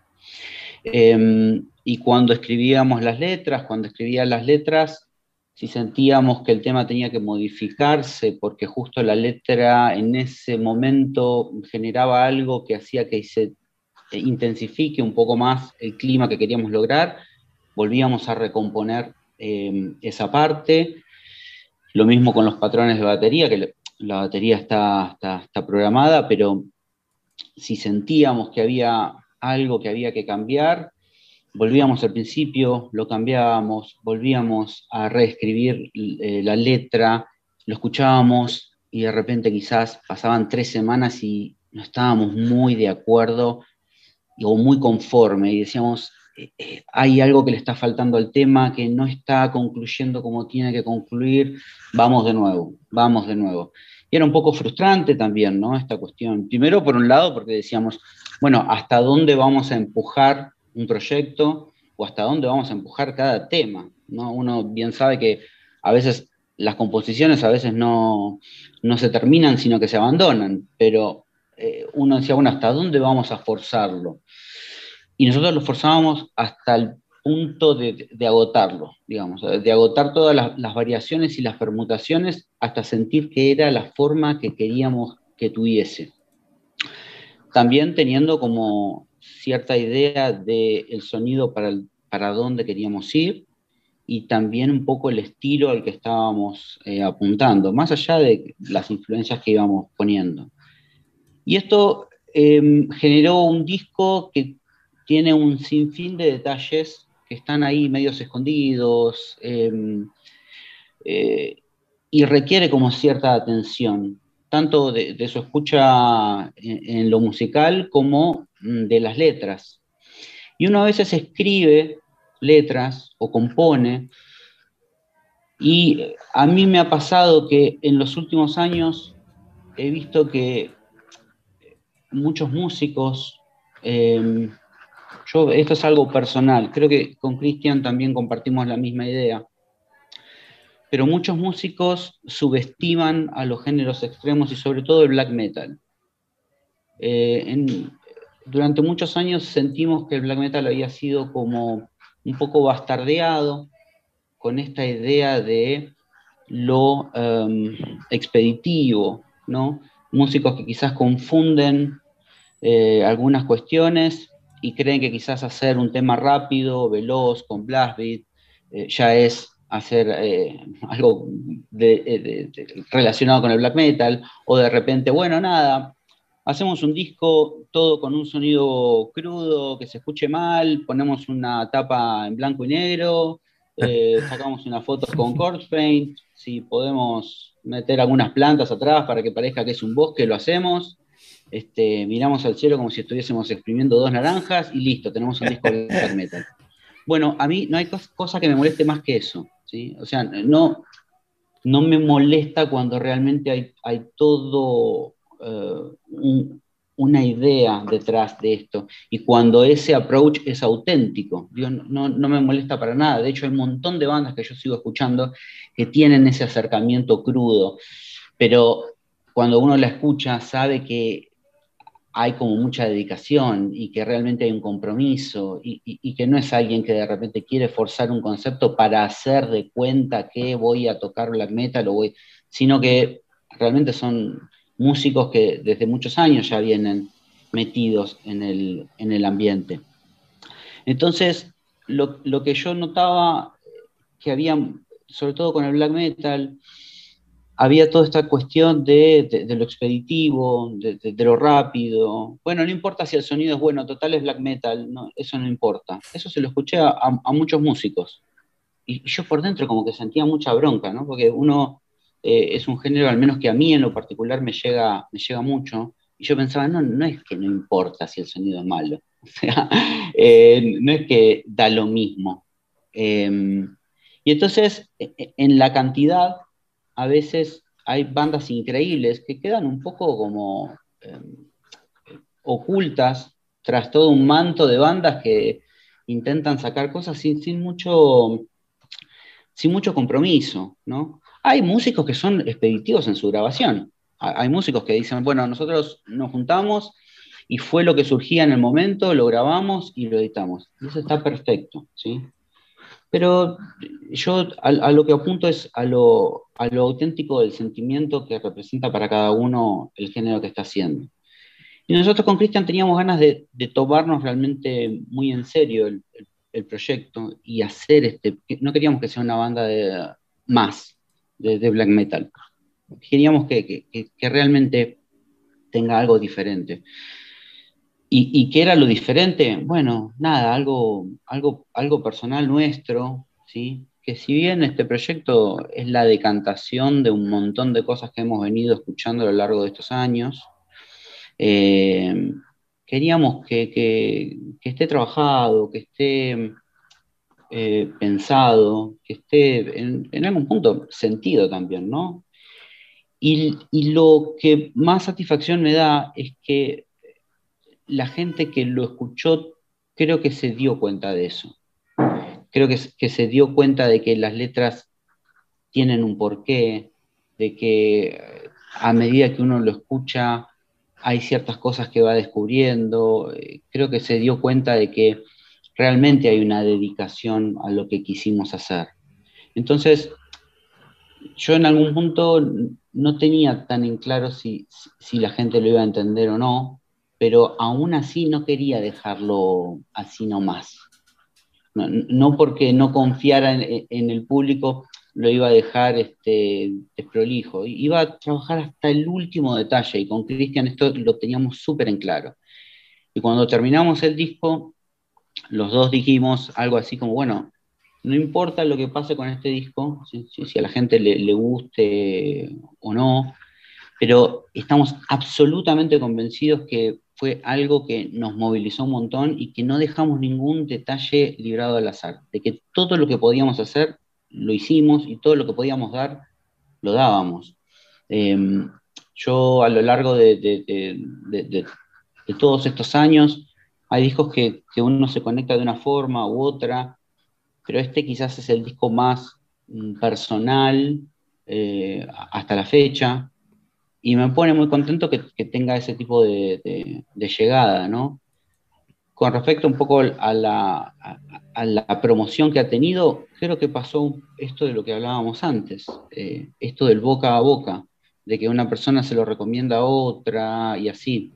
Em, y cuando escribíamos las letras, cuando escribía las letras, si sentíamos que el tema tenía que modificarse porque justo la letra en ese momento generaba algo que hacía que se intensifique un poco más el clima que queríamos lograr, volvíamos a recomponer em, esa parte. Lo mismo con los patrones de batería, que la batería está, está, programada, pero si sentíamos que había algo que había que cambiar, volvíamos al principio, lo cambiábamos, volvíamos a reescribir eh, la letra, lo escuchábamos y de repente quizás pasaban tres semanas y no estábamos muy de acuerdo o muy conforme y decíamos, hay algo que le está faltando al tema, que no está concluyendo como tiene que concluir, vamos de nuevo, vamos de nuevo. Y era un poco frustrante también, ¿no? Esta cuestión. Primero, por un lado, porque decíamos, bueno, ¿hasta dónde vamos a empujar un proyecto o hasta dónde vamos a empujar cada tema? ¿no? Uno bien sabe que a veces las composiciones a veces no, no se terminan, sino que se abandonan, pero eh, uno decía, bueno, ¿hasta dónde vamos a forzarlo? Y nosotros lo forzábamos hasta el punto de, agotarlo, digamos, de agotar todas las, variaciones y las permutaciones hasta sentir que era la forma que queríamos que tuviese. También teniendo como cierta idea del sonido para, para dónde queríamos ir y también un poco el estilo al que estábamos eh, apuntando, más allá de las influencias que íbamos poniendo. Y esto em, generó un disco que tiene un sinfín de detalles que están ahí medios escondidos em, eh, y requiere como cierta atención, tanto de, su escucha en, lo musical como mm, de las letras. Y uno a veces escribe letras o compone y a mí me ha pasado que en los últimos años he visto que muchos músicos, em, esto es algo personal, creo que con Cristian también compartimos la misma idea, pero muchos músicos subestiman a los géneros extremos y sobre todo el black metal. Eh, durante muchos años sentimos que el black metal había sido como un poco bastardeado con esta idea de lo em, expeditivo, ¿no? Músicos que quizás confunden eh, algunas cuestiones y creen que quizás hacer un tema rápido, veloz, con blast beat, eh, ya es hacer eh, algo relacionado con el black metal, o de repente, bueno, nada, hacemos un disco todo con un sonido crudo, que se escuche mal, ponemos una tapa en blanco y negro, sacamos una foto con corpse paint, si podemos meter algunas plantas atrás para que parezca que es un bosque, lo hacemos. Este, miramos al cielo como si estuviésemos exprimiendo dos naranjas y listo, tenemos un disco de black metal. Bueno, a mí no hay cosa que me moleste más que eso, ¿sí? O sea, no, no me molesta cuando realmente hay, hay todo eh, una idea detrás de esto y cuando ese approach es auténtico. no, no, me molesta para nada. De hecho, hay un montón de bandas que yo sigo escuchando que tienen ese acercamiento crudo, pero cuando uno la escucha sabe que hay como mucha dedicación y que realmente hay un compromiso y, que no es alguien que de repente quiere forzar un concepto para hacer de cuenta que voy a tocar black metal, sino que realmente son músicos que desde muchos años ya vienen metidos en el, en el ambiente. Entonces, lo, lo que yo notaba que había, sobre todo con el black metal, había toda esta cuestión de, lo expeditivo, de, lo rápido. Bueno, no importa si el sonido es bueno, total es black metal, no, eso no importa. Eso se lo escuché a, muchos músicos. Y yo por dentro como que sentía mucha bronca, ¿no? Porque uno eh, es un género, al menos que a mí en lo particular me llega, me llega mucho. Y yo pensaba, no, no es que no importa si el sonido es malo. O sea, eh, no es que da lo mismo. Em, y entonces, e, e, en la cantidad a veces hay bandas increíbles que quedan un poco como em, ocultas tras todo un manto de bandas que intentan sacar cosas sin, sin, mucho, sin mucho compromiso, ¿no? Hay músicos que son expeditivos en su grabación. Hay músicos que dicen, bueno, nosotros nos juntamos y fue lo que surgía en el momento, lo grabamos y lo editamos. eso está perfecto, ¿sí? Pero yo a, lo que apunto es a lo, auténtico del sentimiento que representa para cada uno el género que está haciendo. Y nosotros con Cristian teníamos ganas de, tomarnos realmente muy en serio el, proyecto y hacer este, no queríamos que sea una banda de más de, black metal. queríamos que, realmente tenga algo diferente. ¿Y, ¿Y, qué era lo diferente? Bueno, nada, algo, algo, algo personal nuestro, ¿sí? que si bien este proyecto es la decantación de un montón de cosas que hemos venido escuchando a lo largo de estos años, eh, queríamos que, esté trabajado, que esté eh, pensado, que esté en, algún punto sentido también, ¿no? Y, y, lo que más satisfacción me da es que la gente que lo escuchó creo que se dio cuenta de eso creo que, se dio cuenta de que las letras tienen un porqué, de que a medida que uno lo escucha hay ciertas cosas que va descubriendo. Creo que se dio cuenta de que realmente hay una dedicación a lo que quisimos hacer. Entonces, yo en algún punto no tenía tan en claro si, si la gente lo iba a entender o no, pero aún así no quería dejarlo así nomás. No, porque no confiara en, el público lo iba a dejar este, desprolijo. Iba a trabajar hasta el último detalle y con Cristian esto lo teníamos súper en claro. Y cuando terminamos el disco, los dos dijimos algo así como, bueno, no importa lo que pase con este disco, si, a la gente le, guste o no, pero estamos absolutamente convencidos que fue algo que nos movilizó un montón y que no dejamos ningún detalle librado al azar, de que todo lo que podíamos hacer lo hicimos y todo lo que podíamos dar lo dábamos. Em, yo a lo largo de, todos estos años hay discos que, uno se conecta de una forma u otra, pero este quizás es el disco más mm, personal eh, hasta la fecha y me pone muy contento que, tenga ese tipo de, llegada, ¿no? Con respecto un poco a la, promoción que ha tenido, creo que pasó esto de lo que hablábamos antes, eh, esto del boca a boca, de que una persona se lo recomienda a otra y así.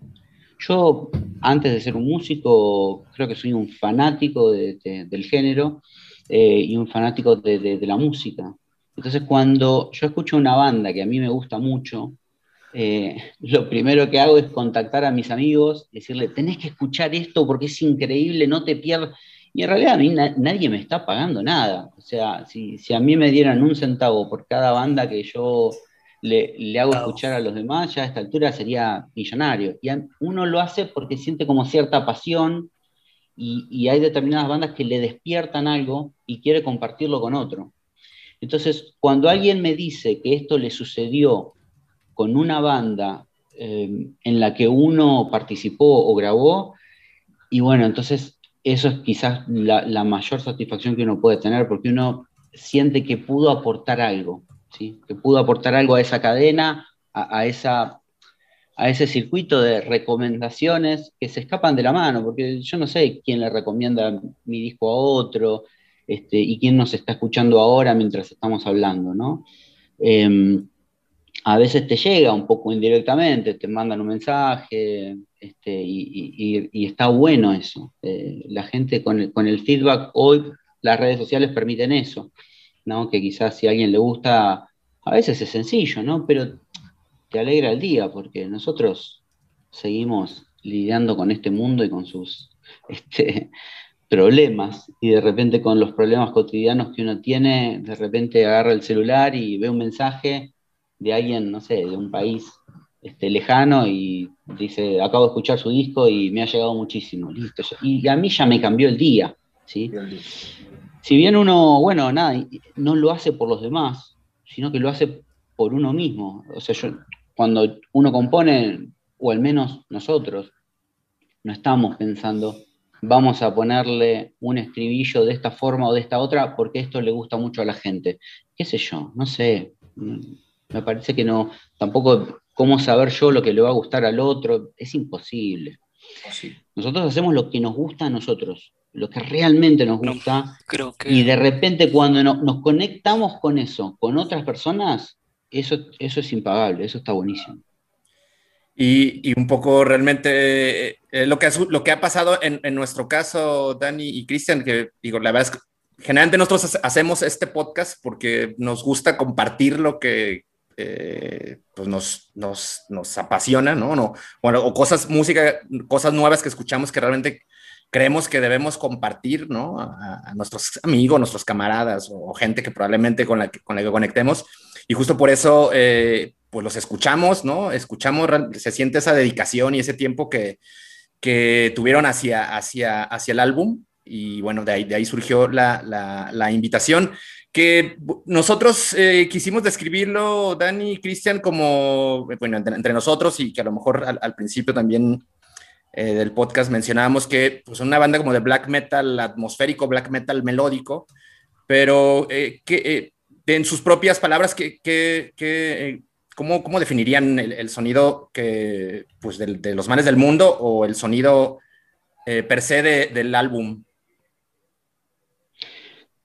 Yo, antes de ser un músico, creo que soy un fanático del género eh, y un fanático de la música. Entonces, cuando yo escucho una banda que a mí me gusta mucho, eh, lo primero que hago es contactar a mis amigos, decirle, tenés que escuchar esto porque es increíble, no te pierdas. Y en realidad a mí nadie me está pagando nada. O sea, si, a mí me dieran un centavo por cada banda que yo le, hago escuchar a los demás, ya a esta altura sería millonario. Y uno lo hace porque siente como cierta pasión y, y hay determinadas bandas que le despiertan algo y quiere compartirlo con otro. Entonces, cuando alguien me dice que esto le sucedió con una banda eh, en la que uno participó o grabó, y bueno, entonces eso es quizás la, mayor satisfacción que uno puede tener, porque uno siente que pudo aportar algo, ¿sí? que pudo aportar algo a esa cadena, a, esa, a ese circuito de recomendaciones que se escapan de la mano, porque yo no sé quién le recomienda mi disco a otro, este, y quién nos está escuchando ahora mientras estamos hablando, ¿no? Em, a veces te llega un poco indirectamente, te mandan un mensaje, este, y, está bueno eso. Eh, la gente con el, feedback, hoy las redes sociales permiten eso, ¿no? que quizás si a alguien le gusta, a veces es sencillo, ¿no? pero te alegra el día, porque nosotros seguimos lidiando con este mundo y con sus este, problemas, y de repente con los problemas cotidianos que uno tiene, de repente agarra el celular y ve un mensaje de alguien, no sé, de un país este, lejano y dice, acabo de escuchar su disco y me ha llegado muchísimo, listo. Y a mí ya me cambió el día, ¿sí? Si bien uno, bueno, nada, no lo hace por los demás, sino que lo hace por uno mismo. O sea, yo, cuando uno compone, o al menos nosotros, no estamos pensando, vamos a ponerle un estribillo de esta forma o de esta otra porque esto le gusta mucho a la gente. ¿Qué sé yo? No sé. Me parece que no, tampoco cómo saber yo lo que le va a gustar al otro, es imposible. Nosotros hacemos lo que nos gusta a nosotros, lo que realmente nos gusta. Y de repente cuando nos conectamos con eso, con otras personas, eso, eso es impagable, eso está buenísimo. Y, un poco realmente eh, lo, que, lo que ha pasado en, en nuestro caso, Dani y Cristian, que digo, la verdad es que generalmente nosotros hacemos este podcast porque nos gusta compartir lo que eh, pues nos, nos, nos, apasiona, ¿no? ¿no? Bueno, o cosas, música, cosas nuevas que escuchamos que realmente creemos que debemos compartir, ¿no? A, nuestros amigos, nuestros camaradas o, gente que probablemente con la que, con la que conectemos. Y justo por eso, eh, pues los escuchamos, ¿no? Escuchamos, se siente esa dedicación y ese tiempo que, que tuvieron hacia, hacia, hacia el álbum. Y bueno, de ahí, de ahí surgió la, la, la invitación que nosotros eh, quisimos describirlo, Dani y Cristian, como, bueno, entre, nosotros y que a lo mejor al, principio también eh, del podcast mencionábamos que pues una banda como de black metal atmosférico, black metal melódico, pero eh, que en sus propias palabras, que, que, ¿cómo, ¿cómo, definirían el, sonido que, pues, de, los manes del mundo o el sonido per se del álbum?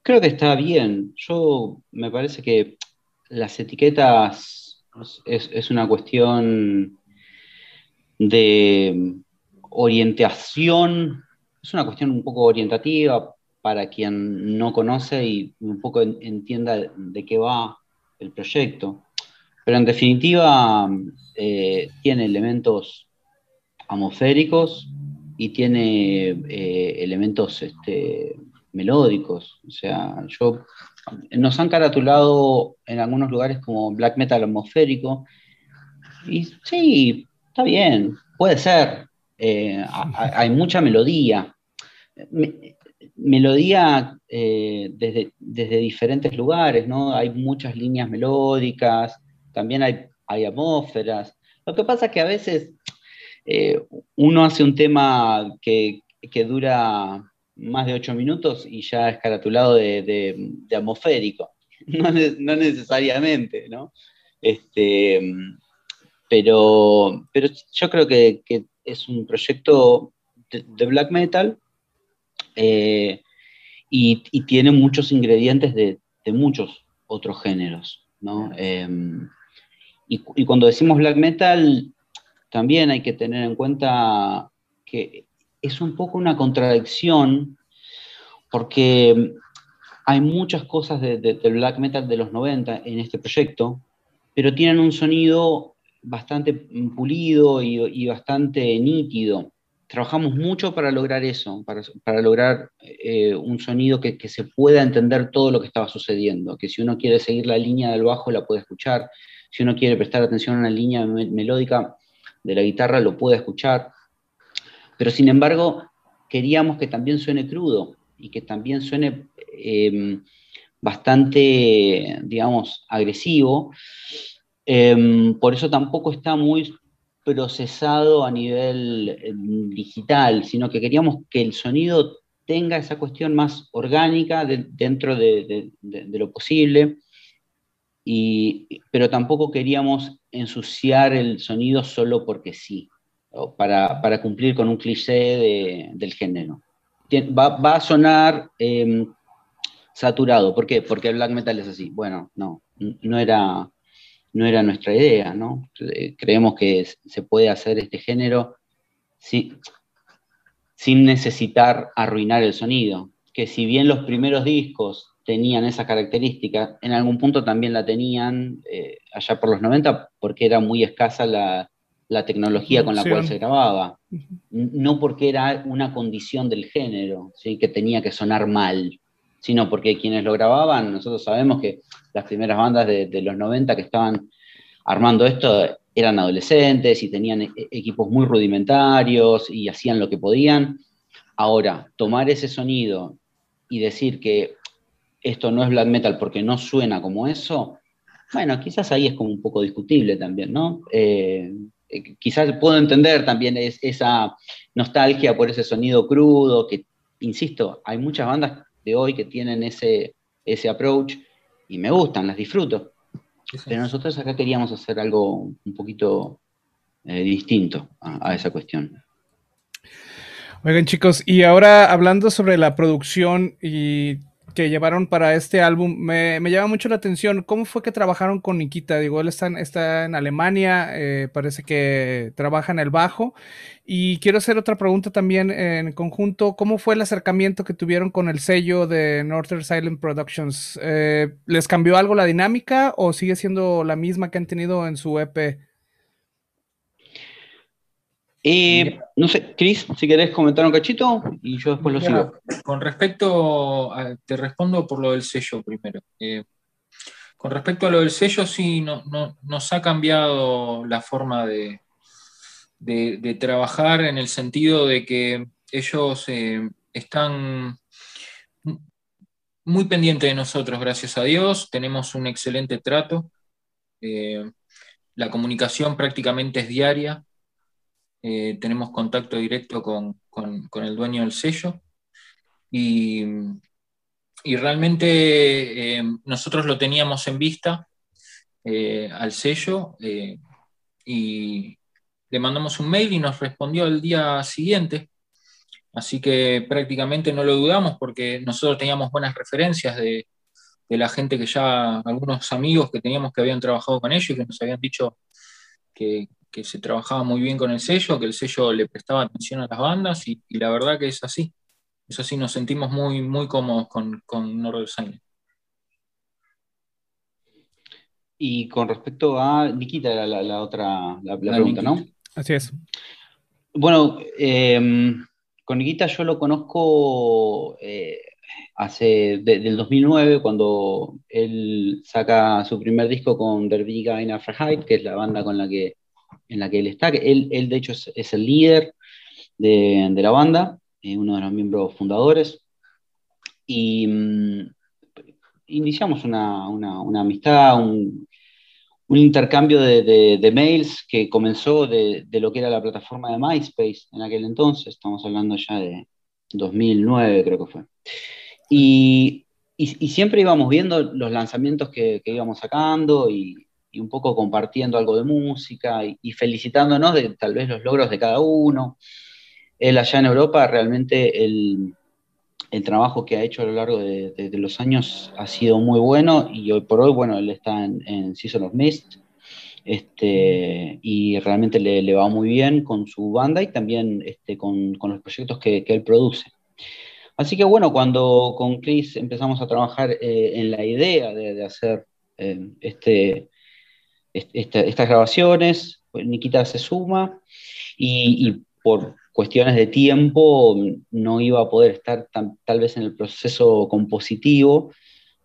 Creo que está bien. Yo me parece que las etiquetas es, una cuestión de orientación, es una cuestión un poco orientativa para quien no conoce y un poco entienda de qué va el proyecto. Pero en definitiva eh, tiene elementos atmosféricos y tiene eh, elementos este, melódicos. O sea, yo, nos han caratulado en algunos lugares como black metal atmosférico. Y sí, está bien, puede ser. Eh, hay mucha melodía. melodía eh, desde, desde, diferentes lugares, ¿no? Hay muchas líneas melódicas, también hay, hay atmósferas. Lo que pasa es que a veces eh, uno hace un tema que, que dura más de ocho minutos y ya es caratulado de, atmosférico. No, necesariamente, ¿no? Este, pero, pero yo creo que, es un proyecto de, black metal eh, y, tiene muchos ingredientes de, muchos otros géneros, ¿no? Em, y, y cuando decimos black metal, también hay que tener en cuenta que es un poco una contradicción porque hay muchas cosas del de, black metal de los 90 en este proyecto, pero tienen un sonido bastante pulido y, bastante nítido. Trabajamos mucho para lograr eso, para, lograr eh, un sonido que, se pueda entender todo lo que estaba sucediendo, que si uno quiere seguir la línea del bajo la puede escuchar, si uno quiere prestar atención a una línea melódica de la guitarra lo puede escuchar, pero sin embargo, queríamos que también suene crudo y que también suene em, bastante, digamos, agresivo. Em, por eso tampoco está muy procesado a nivel em, digital, sino que queríamos que el sonido tenga esa cuestión más orgánica dentro de, lo posible, pero tampoco queríamos ensuciar el sonido solo porque sí para, cumplir con un cliché del género. Va, a sonar em, saturado. ¿Por qué? Porque el black metal es así. Bueno, no, no era, no era nuestra idea, ¿no? Creemos que se puede hacer este género sin necesitar arruinar el sonido. Que si bien los primeros discos tenían esa característica, en algún punto también la tenían eh, allá por los 90 porque era muy escasa la, la tecnología con la cual se grababa, no porque era una condición del género, ¿sí? que tenía que sonar mal, sino porque quienes lo grababan, nosotros sabemos que las primeras bandas de, los 90 que estaban armando esto eran adolescentes y tenían e, equipos muy rudimentarios y hacían lo que podían. Ahora, tomar ese sonido y decir que esto no es black metal porque no suena como eso, bueno, quizás ahí es como un poco discutible también, ¿no? Eh, eh, quizás puedo entender también esa nostalgia por ese sonido crudo, que, insisto, hay muchas bandas de hoy que tienen ese, ese approach y me gustan, las disfruto. Pero nosotros acá queríamos hacer algo un poquito eh, distinto a, esa cuestión. Oigan chicos, y ahora hablando sobre la producción y que llevaron para este álbum. Me, llama mucho la atención. ¿Cómo fue que trabajaron con Nikita? Digo, él está en, está en Alemania, eh, parece que trabaja en el bajo. Y quiero hacer otra pregunta también en conjunto. ¿Cómo fue el acercamiento que tuvieron con el sello de Northern Silent Productions? Eh, ¿Les cambió algo la dinámica o sigue siendo la misma que han tenido en su EP? Eh, no sé, Cris, si querés comentar un cachito y yo después lo sigo. Con respecto, te respondo por lo del sello primero. Eh, con respecto a lo del sello, sí, no, nos ha cambiado la forma de, de, trabajar en el sentido de que ellos eh, están muy pendientes de nosotros, gracias a Dios. Tenemos un excelente trato. la comunicación prácticamente es diaria. Eh, tenemos contacto directo con, el dueño del sello y, realmente eh, nosotros lo teníamos en vista eh, al sello y le mandamos un mail y nos respondió el día siguiente. Así que prácticamente no lo dudamos porque nosotros teníamos buenas referencias de, de la gente que ya, algunos amigos que teníamos que habían trabajado con ellos y que nos habían dicho que, que se trabajaba muy bien con el sello, que el sello le prestaba atención a las bandas y, la verdad que es así. Es así, nos sentimos muy, muy cómodos con, con Northern Y con respecto a Nikita, la, la, otra la, pregunta, ¿no? Así es. Bueno, em, con Nikita yo lo conozco eh, hace del 2009, cuando él saca su primer disco con Der in Afterheit, que es la banda con la que en la que él está. Él, él de hecho, es, el líder de, la banda, eh, uno de los miembros fundadores. Y mm, iniciamos una, amistad, un, intercambio de, mails que comenzó de, lo que era la plataforma de MySpace en aquel entonces, estamos hablando ya de 2009 creo que fue. Y, siempre íbamos viendo los lanzamientos que, que íbamos sacando y, y un poco compartiendo algo de música y, felicitándonos de tal vez los logros de cada uno. Él allá en Europa realmente el, trabajo que ha hecho a lo largo de, los años ha sido muy bueno y hoy por hoy, bueno, él está en, Season of Mist este, y realmente le, va muy bien con su banda y también este, con, los proyectos que, él produce. Así que bueno, cuando con Chris empezamos a trabajar eh, en la idea de, hacer eh, este, estas grabaciones, pues, Nikita se suma y, por cuestiones de tiempo no iba a poder estar tal vez en el proceso compositivo,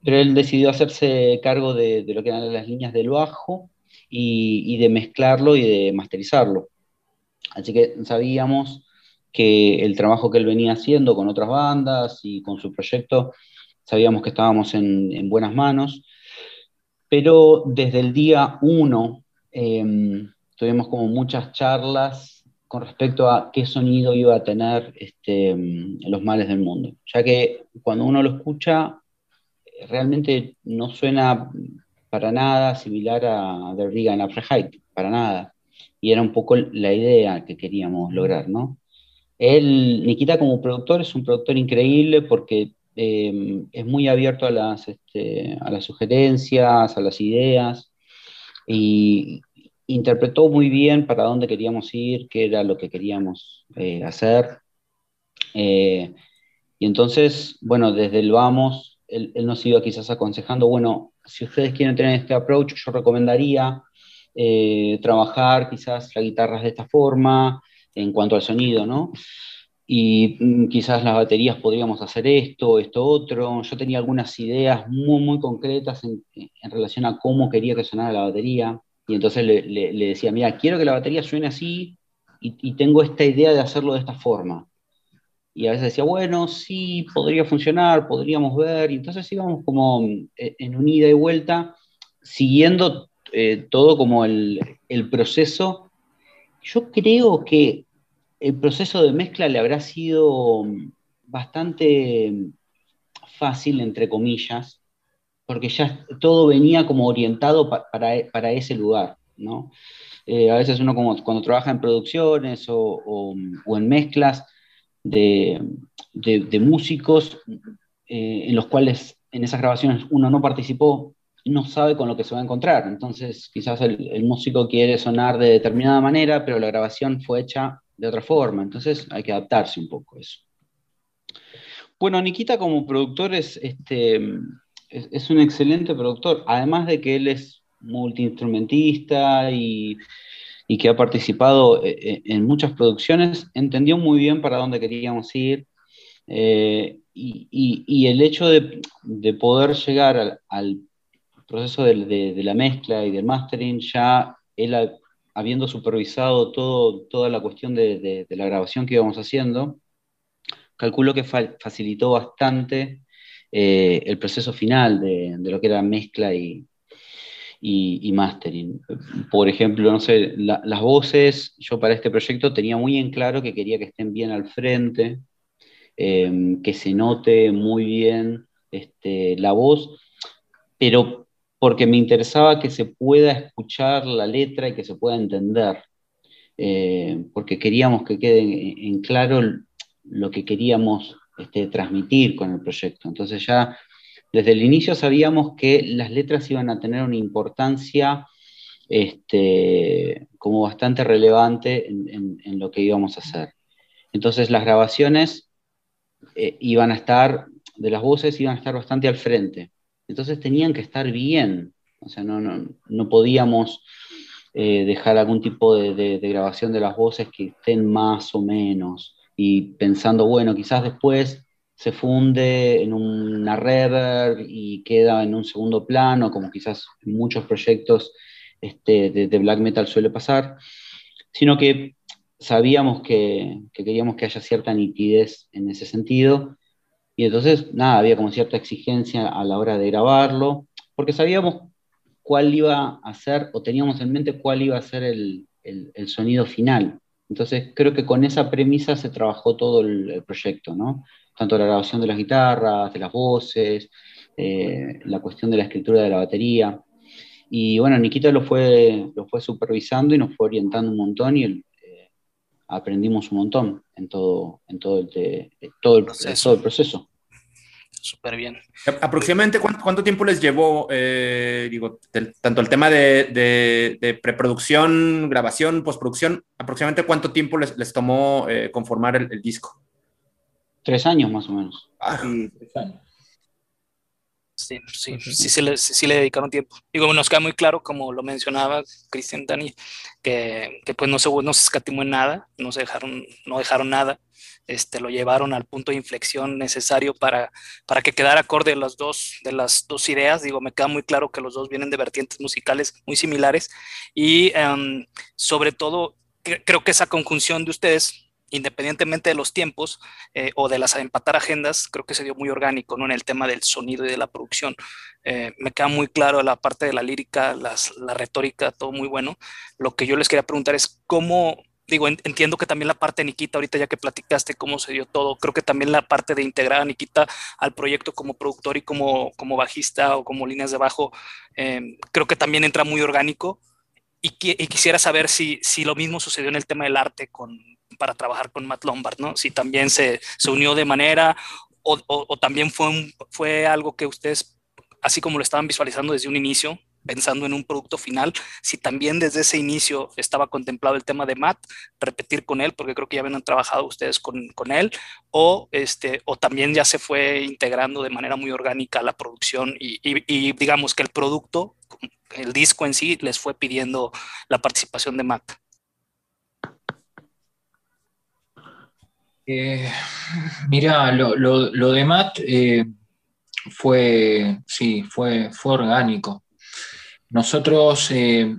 pero él decidió hacerse cargo de, lo que eran las líneas del bajo y, de mezclarlo y de masterizarlo. Así que sabíamos que el trabajo que él venía haciendo con otras bandas y con su proyecto, sabíamos que estábamos en, en buenas manos pero desde el día uno em, tuvimos como muchas charlas con respecto a qué sonido iba a tener este, em, los males del mundo, ya que cuando uno lo escucha realmente no suena para nada similar a The Reagan Height, para nada. Y era un poco la idea que queríamos lograr, ¿no? Él, Nikita como productor, es un productor increíble porque Em, es muy abierto a las, este, a las sugerencias, a las ideas, y interpretó muy bien para dónde queríamos ir, qué era lo que queríamos eh, hacer. Eh, y entonces, bueno, desde el vamos, él, nos iba quizás aconsejando, bueno, si ustedes quieren tener este approach, yo recomendaría eh, trabajar quizás las guitarras de esta forma, en cuanto al sonido, ¿no? Y mm, quizás las baterías podríamos hacer esto, esto otro. Yo tenía algunas ideas muy, muy concretas en, relación a cómo quería que sonara la batería. Y entonces le, decía, mira, quiero que la batería suene así y, tengo esta idea de hacerlo de esta forma. Y a veces decía, bueno, sí, podría funcionar, podríamos ver. Y entonces íbamos como mm, e, en un ida y vuelta, siguiendo eh, todo como el, el proceso. Yo creo que el proceso de mezcla le habrá sido mm, bastante mm, fácil, entre comillas, porque ya todo venía como orientado para, ese lugar, ¿no? Eh, a veces uno como cuando trabaja en producciones o, en mezclas de, músicos, en los cuales en esas grabaciones uno no participó, no sabe con lo que se va a encontrar. Entonces, quizás el, músico quiere sonar de determinada manera, pero la grabación fue hecha de otra forma. Entonces, hay que adaptarse un poco a eso. Bueno, Nikita como productor es, este, es, un excelente productor, además de que él es multiinstrumentista y, y que ha participado eh, eh, en muchas producciones, entendió muy bien para dónde queríamos ir. Eh, y, el hecho de, poder llegar al proceso de, la mezcla y del mastering, ya él habiendo supervisado toda la cuestión de, la grabación que íbamos haciendo, calculo que facilitó bastante eh, el proceso final de, lo que era mezcla y, y, mastering. Por ejemplo, no sé, las voces, yo para este proyecto tenía muy en claro que quería que estén bien al frente, eh, que se note muy bien este, la voz, pero porque me interesaba que se pueda escuchar la letra y que se pueda entender, eh, porque queríamos que quede en, claro lo que queríamos este, transmitir con el proyecto. Entonces ya desde el inicio sabíamos que las letras iban a tener una importancia este, como bastante relevante en, lo que íbamos a hacer. Entonces las grabaciones eh, iban a estar, de las voces iban a estar bastante al frente. Entonces tenían que estar bien, o sea, no, no, podíamos eh, dejar algún tipo de, grabación de las voces que estén más o menos, y pensando, bueno, quizás después se funde en una reverb y queda en un segundo plano, como quizás en muchos proyectos este, de, black metal suele pasar, sino que sabíamos que, que, queríamos que haya cierta nitidez en ese sentido y entonces, nada, había como cierta exigencia a la hora de grabarlo, porque sabíamos cuál iba a ser, o teníamos en mente cuál iba a ser el, sonido final. Entonces, creo que con esa premisa se trabajó todo el, proyecto, ¿no? Tanto la grabación de las guitarras, de las voces, eh, la cuestión de la escritura de la batería. Y bueno, Nikita lo fue, lo fue supervisando y nos fue orientando un montón y el, aprendimos un montón en todo, en todo, el, todo, el, proceso. todo el proceso. Súper bien. ¿Aproximadamente cuánto, tiempo les llevó, eh, digo, tanto el tema de, preproducción, grabación, postproducción, aproximadamente cuánto tiempo les, tomó eh, conformar el, disco? Tres años más o menos. Ah, tres años. Sí, sí, sí, sí, le, sí, le, dedicaron tiempo. Digo, nos queda muy claro, como lo mencionaba Cristian Dani, que, que, pues no se, no se escatimó en nada, no se dejaron, no dejaron nada, este, lo llevaron al punto de inflexión necesario para, para que quedara acorde las dos, de las dos ideas. Digo, me queda muy claro que los dos vienen de vertientes musicales muy similares y em, sobre todo creo que esa conjunción de ustedes independientemente de los tiempos eh, o de las empatar agendas, creo que se dio muy orgánico ¿no? en el tema del sonido y de la producción. Eh, me queda muy claro la parte de la lírica, la retórica, todo muy bueno. Lo que yo les quería preguntar es cómo, digo, entiendo que también la parte de Nikita, ahorita ya que platicaste cómo se dio todo, creo que también la parte de integrar a Nikita al proyecto como productor y como, como bajista o como líneas de bajo, eh, creo que también entra muy orgánico. Y, quisiera saber si, si lo mismo sucedió en el tema del arte con, para trabajar con Matt Lombard, ¿no? Si también se, se unió de manera o, o, también fue, fue algo que ustedes, así como lo estaban visualizando desde un inicio, pensando en un producto final, si también desde ese inicio estaba contemplado el tema de Matt, repetir con él, porque creo que ya habían trabajado ustedes con, con él, o, este, o también ya se fue integrando de manera muy orgánica la producción y, y digamos que el producto, el disco en sí, les fue pidiendo la participación de Matt. Eh, mira, lo, de Matt eh, fue, sí, fue, fue orgánico. Nosotros eh,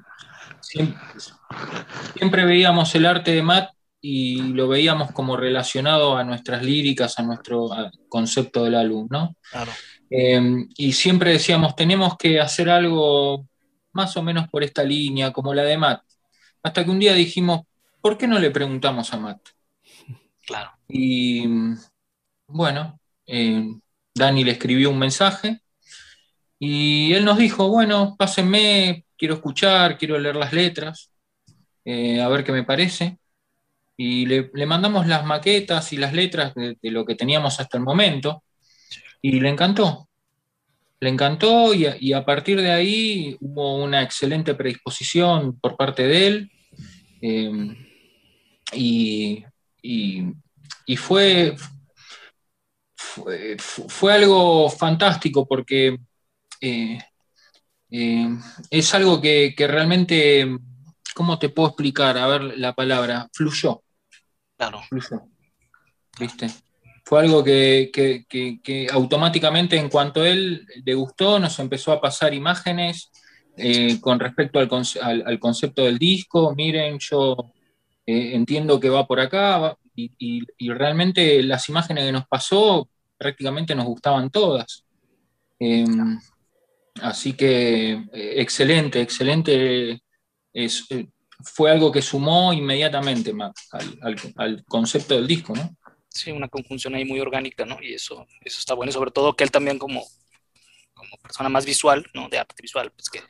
siempre, veíamos el arte de Matt y lo veíamos como relacionado a nuestras líricas, a nuestro concepto del álbum, ¿no? Claro. y siempre decíamos, tenemos que hacer algo más o menos por esta línea, como la de Matt. Hasta que un día dijimos, ¿por qué no le preguntamos a Matt? Claro. Y bueno, eh, Dani le escribió un mensaje y él nos dijo, bueno, pásenme, quiero escuchar, quiero leer las letras, eh, a ver qué me parece. Y le, mandamos las maquetas y las letras de, lo que teníamos hasta el momento. y le encantó. Le encantó y a, partir de ahí hubo una excelente predisposición por parte de él. Em, y, fue, fue, algo fantástico porque eh, eh, es algo que, realmente, ¿cómo te puedo explicar? A ver la palabra, fluyó. Claro. Fluyó. ¿Viste? Fue algo que, automáticamente, en cuanto a él le gustó, nos empezó a pasar imágenes eh, con respecto al, concepto del disco. Miren, yo eh, entiendo que va por acá, y, realmente las imágenes que nos pasó prácticamente nos gustaban todas. Em, así que eh, excelente, excelente. fue algo que sumó inmediatamente al, al, concepto del disco, ¿no? Sí, una conjunción ahí muy orgánica, ¿no? Y eso, eso está bueno, sobre todo que él también como persona más visual, ¿no? De arte visual, pues que,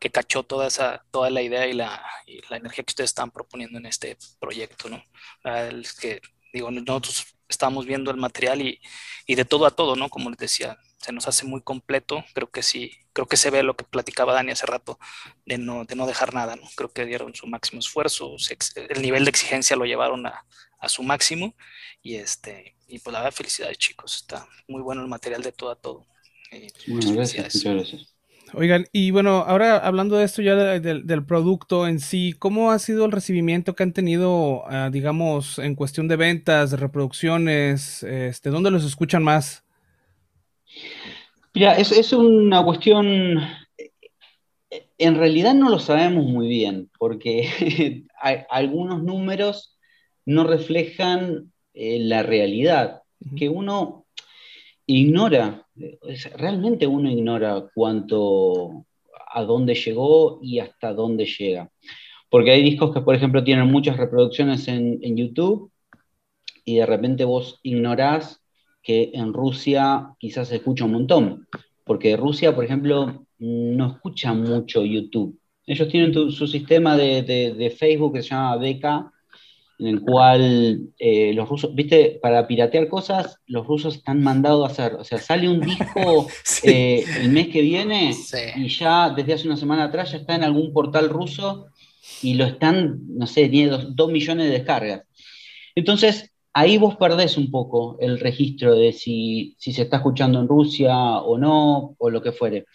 que cachó toda esa, toda la idea y la, y la energía que ustedes están proponiendo en este proyecto, ¿no? Es que, digo, nosotros estamos viendo el material y, y, de todo a todo, ¿no? Como les decía, se nos hace muy completo, creo que sí, creo que se ve lo que platicaba Dani hace rato, de no, de no dejar nada, ¿no? Creo que dieron su máximo esfuerzo, el nivel de exigencia lo llevaron a, a su máximo y este y pues la verdad felicidades chicos está muy bueno el material de todo a todo bueno, gracias, muchas gracias Oigan, y bueno, ahora hablando de esto ya del producto en sí, ¿cómo ha sido el recibimiento que han tenido, ah, digamos, en cuestión de ventas, de reproducciones? Este, ¿Dónde los escuchan más? Mira, es, es una cuestión, en realidad no lo sabemos muy bien, porque hay algunos números no reflejan eh, la realidad, que uno ignora, realmente uno ignora cuánto, a dónde llegó y hasta dónde llega. Porque hay discos que, por ejemplo, tienen muchas reproducciones en, YouTube y de repente vos ignorás que en Rusia quizás se escucha un montón. Porque Rusia, por ejemplo, no escucha mucho YouTube. Ellos tienen su sistema de, de, Facebook que se llama BK, en el cual eh, los rusos, viste, para piratear cosas, los rusos están mandados a hacer. O sea, sale un disco eh, el mes que viene y ya desde hace una semana atrás ya está en algún portal ruso y lo están, no sé, tiene dos, millones de descargas. Entonces, ahí vos perdés un poco el registro de si, si se está escuchando en Rusia o no, o lo que fuere.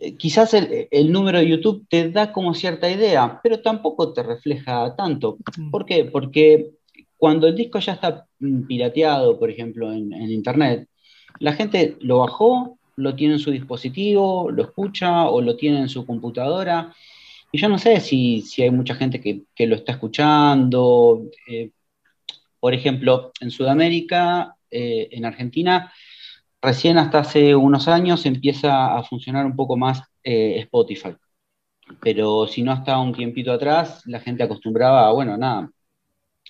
Eh, quizás el, número de YouTube te da como cierta idea, pero tampoco te refleja tanto. ¿Por qué? Porque cuando el disco ya está mm, pirateado, por ejemplo, en, Internet, la gente lo bajó, lo tiene en su dispositivo, lo escucha o lo tiene en su computadora. Y yo no sé si, hay mucha gente que, lo está escuchando. Eh, por ejemplo, en Sudamérica, eh, en Argentina, recién hasta hace unos años empieza a funcionar un poco más eh, Spotify. Pero si no hasta un tiempito atrás, la gente acostumbraba a, bueno, nada,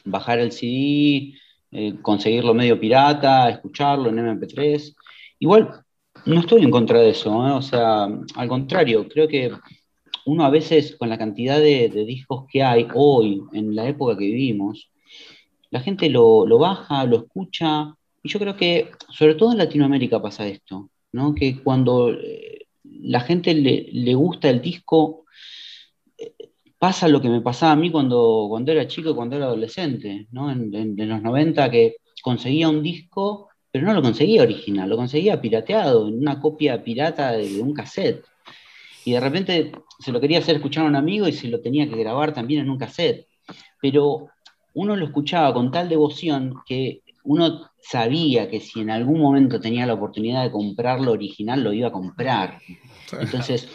bajar el CD, eh, conseguirlo medio pirata, escucharlo en MP3. Igual, no estoy en contra de eso, ¿eh? o sea, al contrario, creo que uno a veces con la cantidad de, discos que hay hoy, en la época que vivimos, la gente lo, lo baja, lo escucha, y yo creo que, sobre todo en Latinoamérica pasa esto, ¿no? Que cuando eh, la gente le, gusta el disco, eh, pasa lo que me pasaba a mí cuando, cuando era chico, cuando era adolescente, ¿no? En, los 90, que conseguía un disco, pero no lo conseguía original, lo conseguía pirateado, en una copia pirata de, un cassette. Y de repente se lo quería hacer escuchar a un amigo y se lo tenía que grabar también en un cassette. Pero uno lo escuchaba con tal devoción que uno sabía que si en algún momento tenía la oportunidad de comprarlo original, lo iba a comprar. Entonces,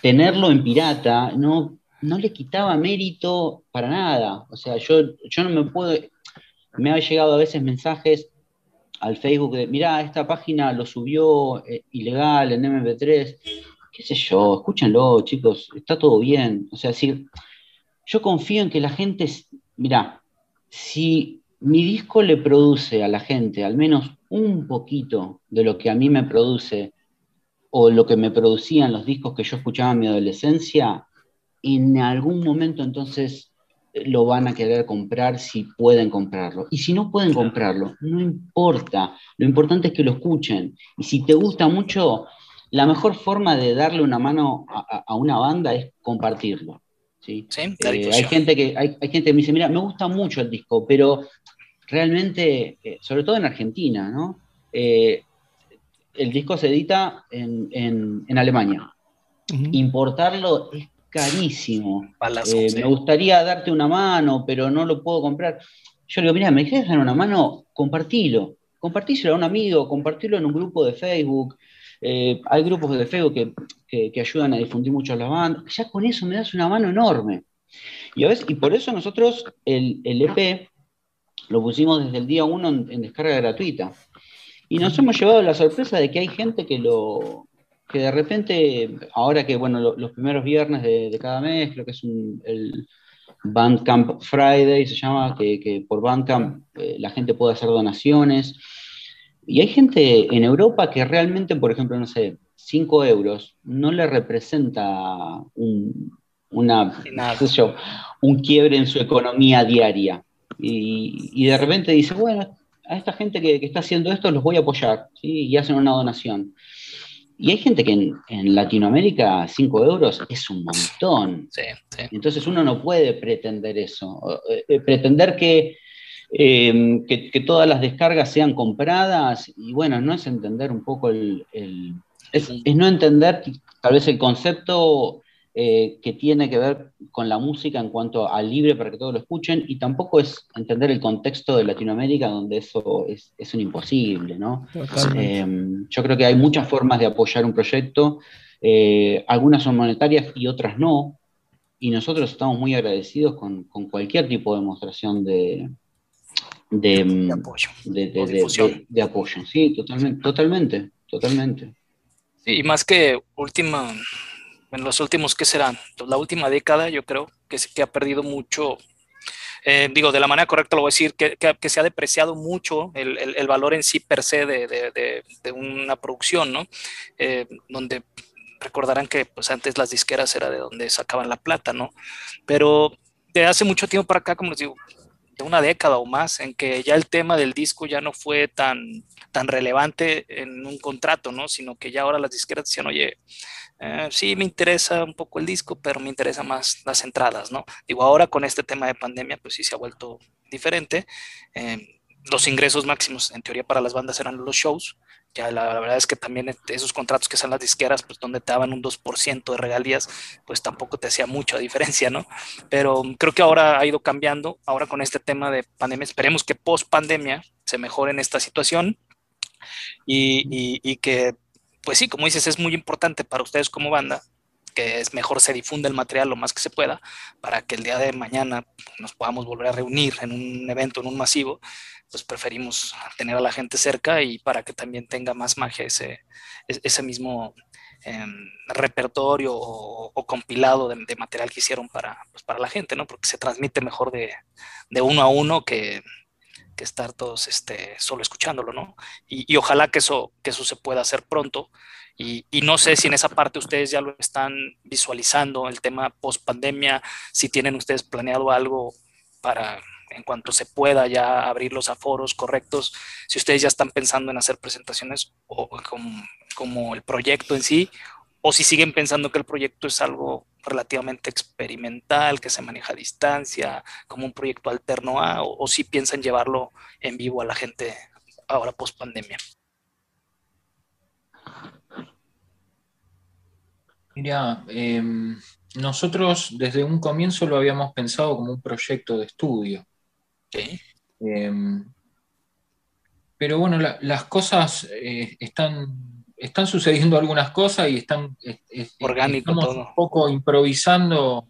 tenerlo en pirata no, no le quitaba mérito para nada. O sea, yo, yo no me puedo... Me ha llegado a veces mensajes al Facebook de, mirá, esta página lo subió eh, ilegal en MP3. ¿Qué sé yo? Escúchenlo, chicos, está todo bien. O sea, si, yo confío en que la gente, mirá, si mi disco le produce a la gente al menos un poquito de lo que a mí me produce o lo que me producían los discos que yo escuchaba en mi adolescencia, en algún momento entonces lo van a querer comprar si pueden comprarlo. Y si no pueden comprarlo, no importa. Lo importante es que lo escuchen. Y si te gusta mucho, la mejor forma de darle una mano a, una banda es compartirlo. ¿sí? Eh, hay, gente que, hay, gente que me dice, mira, me gusta mucho el disco, pero realmente, eh, sobre todo en Argentina, ¿no? Eh, el disco se edita en, Alemania. Importarlo es carísimo. Me gustaría darte una mano, pero no lo puedo comprar. Yo le digo, mira, me quieres dar una mano, compartilo. Compartíselo a un amigo, compartilo en un grupo de Facebook. Eh, hay grupos de Facebook que, ayudan a difundir mucho las bandas. Ya con eso me das una mano enorme. Y, a y por eso nosotros el, EP lo pusimos desde el día uno en, descarga gratuita. Y nos hemos llevado la sorpresa de que hay gente que lo que de repente, ahora que bueno, los primeros viernes de, cada mes, creo que es el Bandcamp Friday, se llama, que, por Bandcamp eh, la gente puede hacer donaciones. Y hay gente en Europa que realmente, por ejemplo, no sé, 5 euros no le representa un, una, un quiebre en su economía diaria. Y, de repente dice, bueno, a esta gente que, está haciendo esto los voy a apoyar, y hacen una donación. Y hay gente que en, Latinoamérica 5 euros es un montón. Entonces uno no puede pretender eso. Eh, pretender que Em, que, todas las descargas sean compradas, y bueno, no es entender un poco el... es, no entender tal vez el concepto eh, que tiene que ver con la música en cuanto al libre para que todos lo escuchen, y tampoco es entender el contexto de Latinoamérica donde eso es, un imposible, ¿no? Em, yo creo que hay muchas formas de apoyar un proyecto, eh, algunas son monetarias y otras no, y nosotros estamos muy agradecidos con, con cualquier tipo de demostración de, de, mm, apoyo. De, apoyo, sí, totalmente, totalmente, totalmente. Sí, y más que última, en los últimos, ¿qué serán? La última década, yo creo que, que ha perdido mucho, eh, digo, de la manera correcta lo voy a decir, que, se ha depreciado mucho el, valor en sí per se de, de una producción, ¿no? Eh, donde recordarán que pues antes las disqueras era de donde sacaban la plata, ¿no? Pero de hace mucho tiempo para acá, como les digo, de una década o más, en que ya el tema del disco ya no fue tan, tan relevante en un contrato, ¿no? Sino que ya ahora las disqueras decían, oye, eh, sí me interesa un poco el disco, pero me interesa más las entradas, ¿no? Digo, ahora con este tema de pandemia, pues sí se ha vuelto diferente. Eh, los ingresos máximos, en teoría, para las bandas eran los shows, ya la, verdad es que también esos contratos que son las disqueras, pues donde te daban un 2% de regalías, pues tampoco te hacía mucha diferencia, ¿no? Pero creo que ahora ha ido cambiando, ahora con este tema de pandemia, esperemos que post pandemia se mejore en esta situación y, y que, pues sí, como dices, es muy importante para ustedes como banda que es mejor se difunda el material lo más que se pueda para que el día de mañana nos podamos volver a reunir en un evento, en un masivo, pues preferimos tener a la gente cerca y para que también tenga más magia ese, ese mismo em, repertorio o, compilado de, material que hicieron para, pues para la gente, ¿no? Porque se transmite mejor de, de uno a uno que, que estar todos este, solo escuchándolo, ¿no? Y, y, ojalá que eso, que eso se pueda hacer pronto y, no sé si en esa parte ustedes ya lo están visualizando, el tema post pandemia, si tienen ustedes planeado algo para en cuanto se pueda ya abrir los aforos correctos, si ustedes ya están pensando en hacer presentaciones o como, el proyecto en sí, o si siguen pensando que el proyecto es algo relativamente experimental, que se maneja a distancia, como un proyecto alterno a, o si piensan llevarlo en vivo a la gente ahora post pandemia. Mira, em, nosotros desde un comienzo lo habíamos pensado como un proyecto de estudio. Em, pero bueno, las cosas eh, están, están sucediendo algunas cosas y están orgánico un poco improvisando,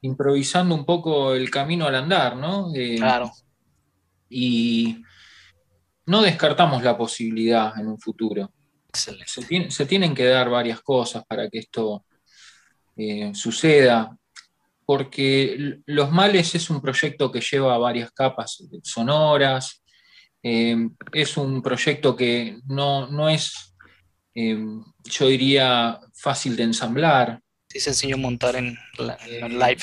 improvisando un poco el camino al andar, ¿no? Em, claro. Y no descartamos la posibilidad en un futuro. Se, tienen que dar varias cosas para que esto eh, suceda, porque Los Males es un proyecto que lleva varias capas sonoras, eh, es un proyecto que no, es, eh, yo diría, fácil de ensamblar. Sí, sencillo montar en, live.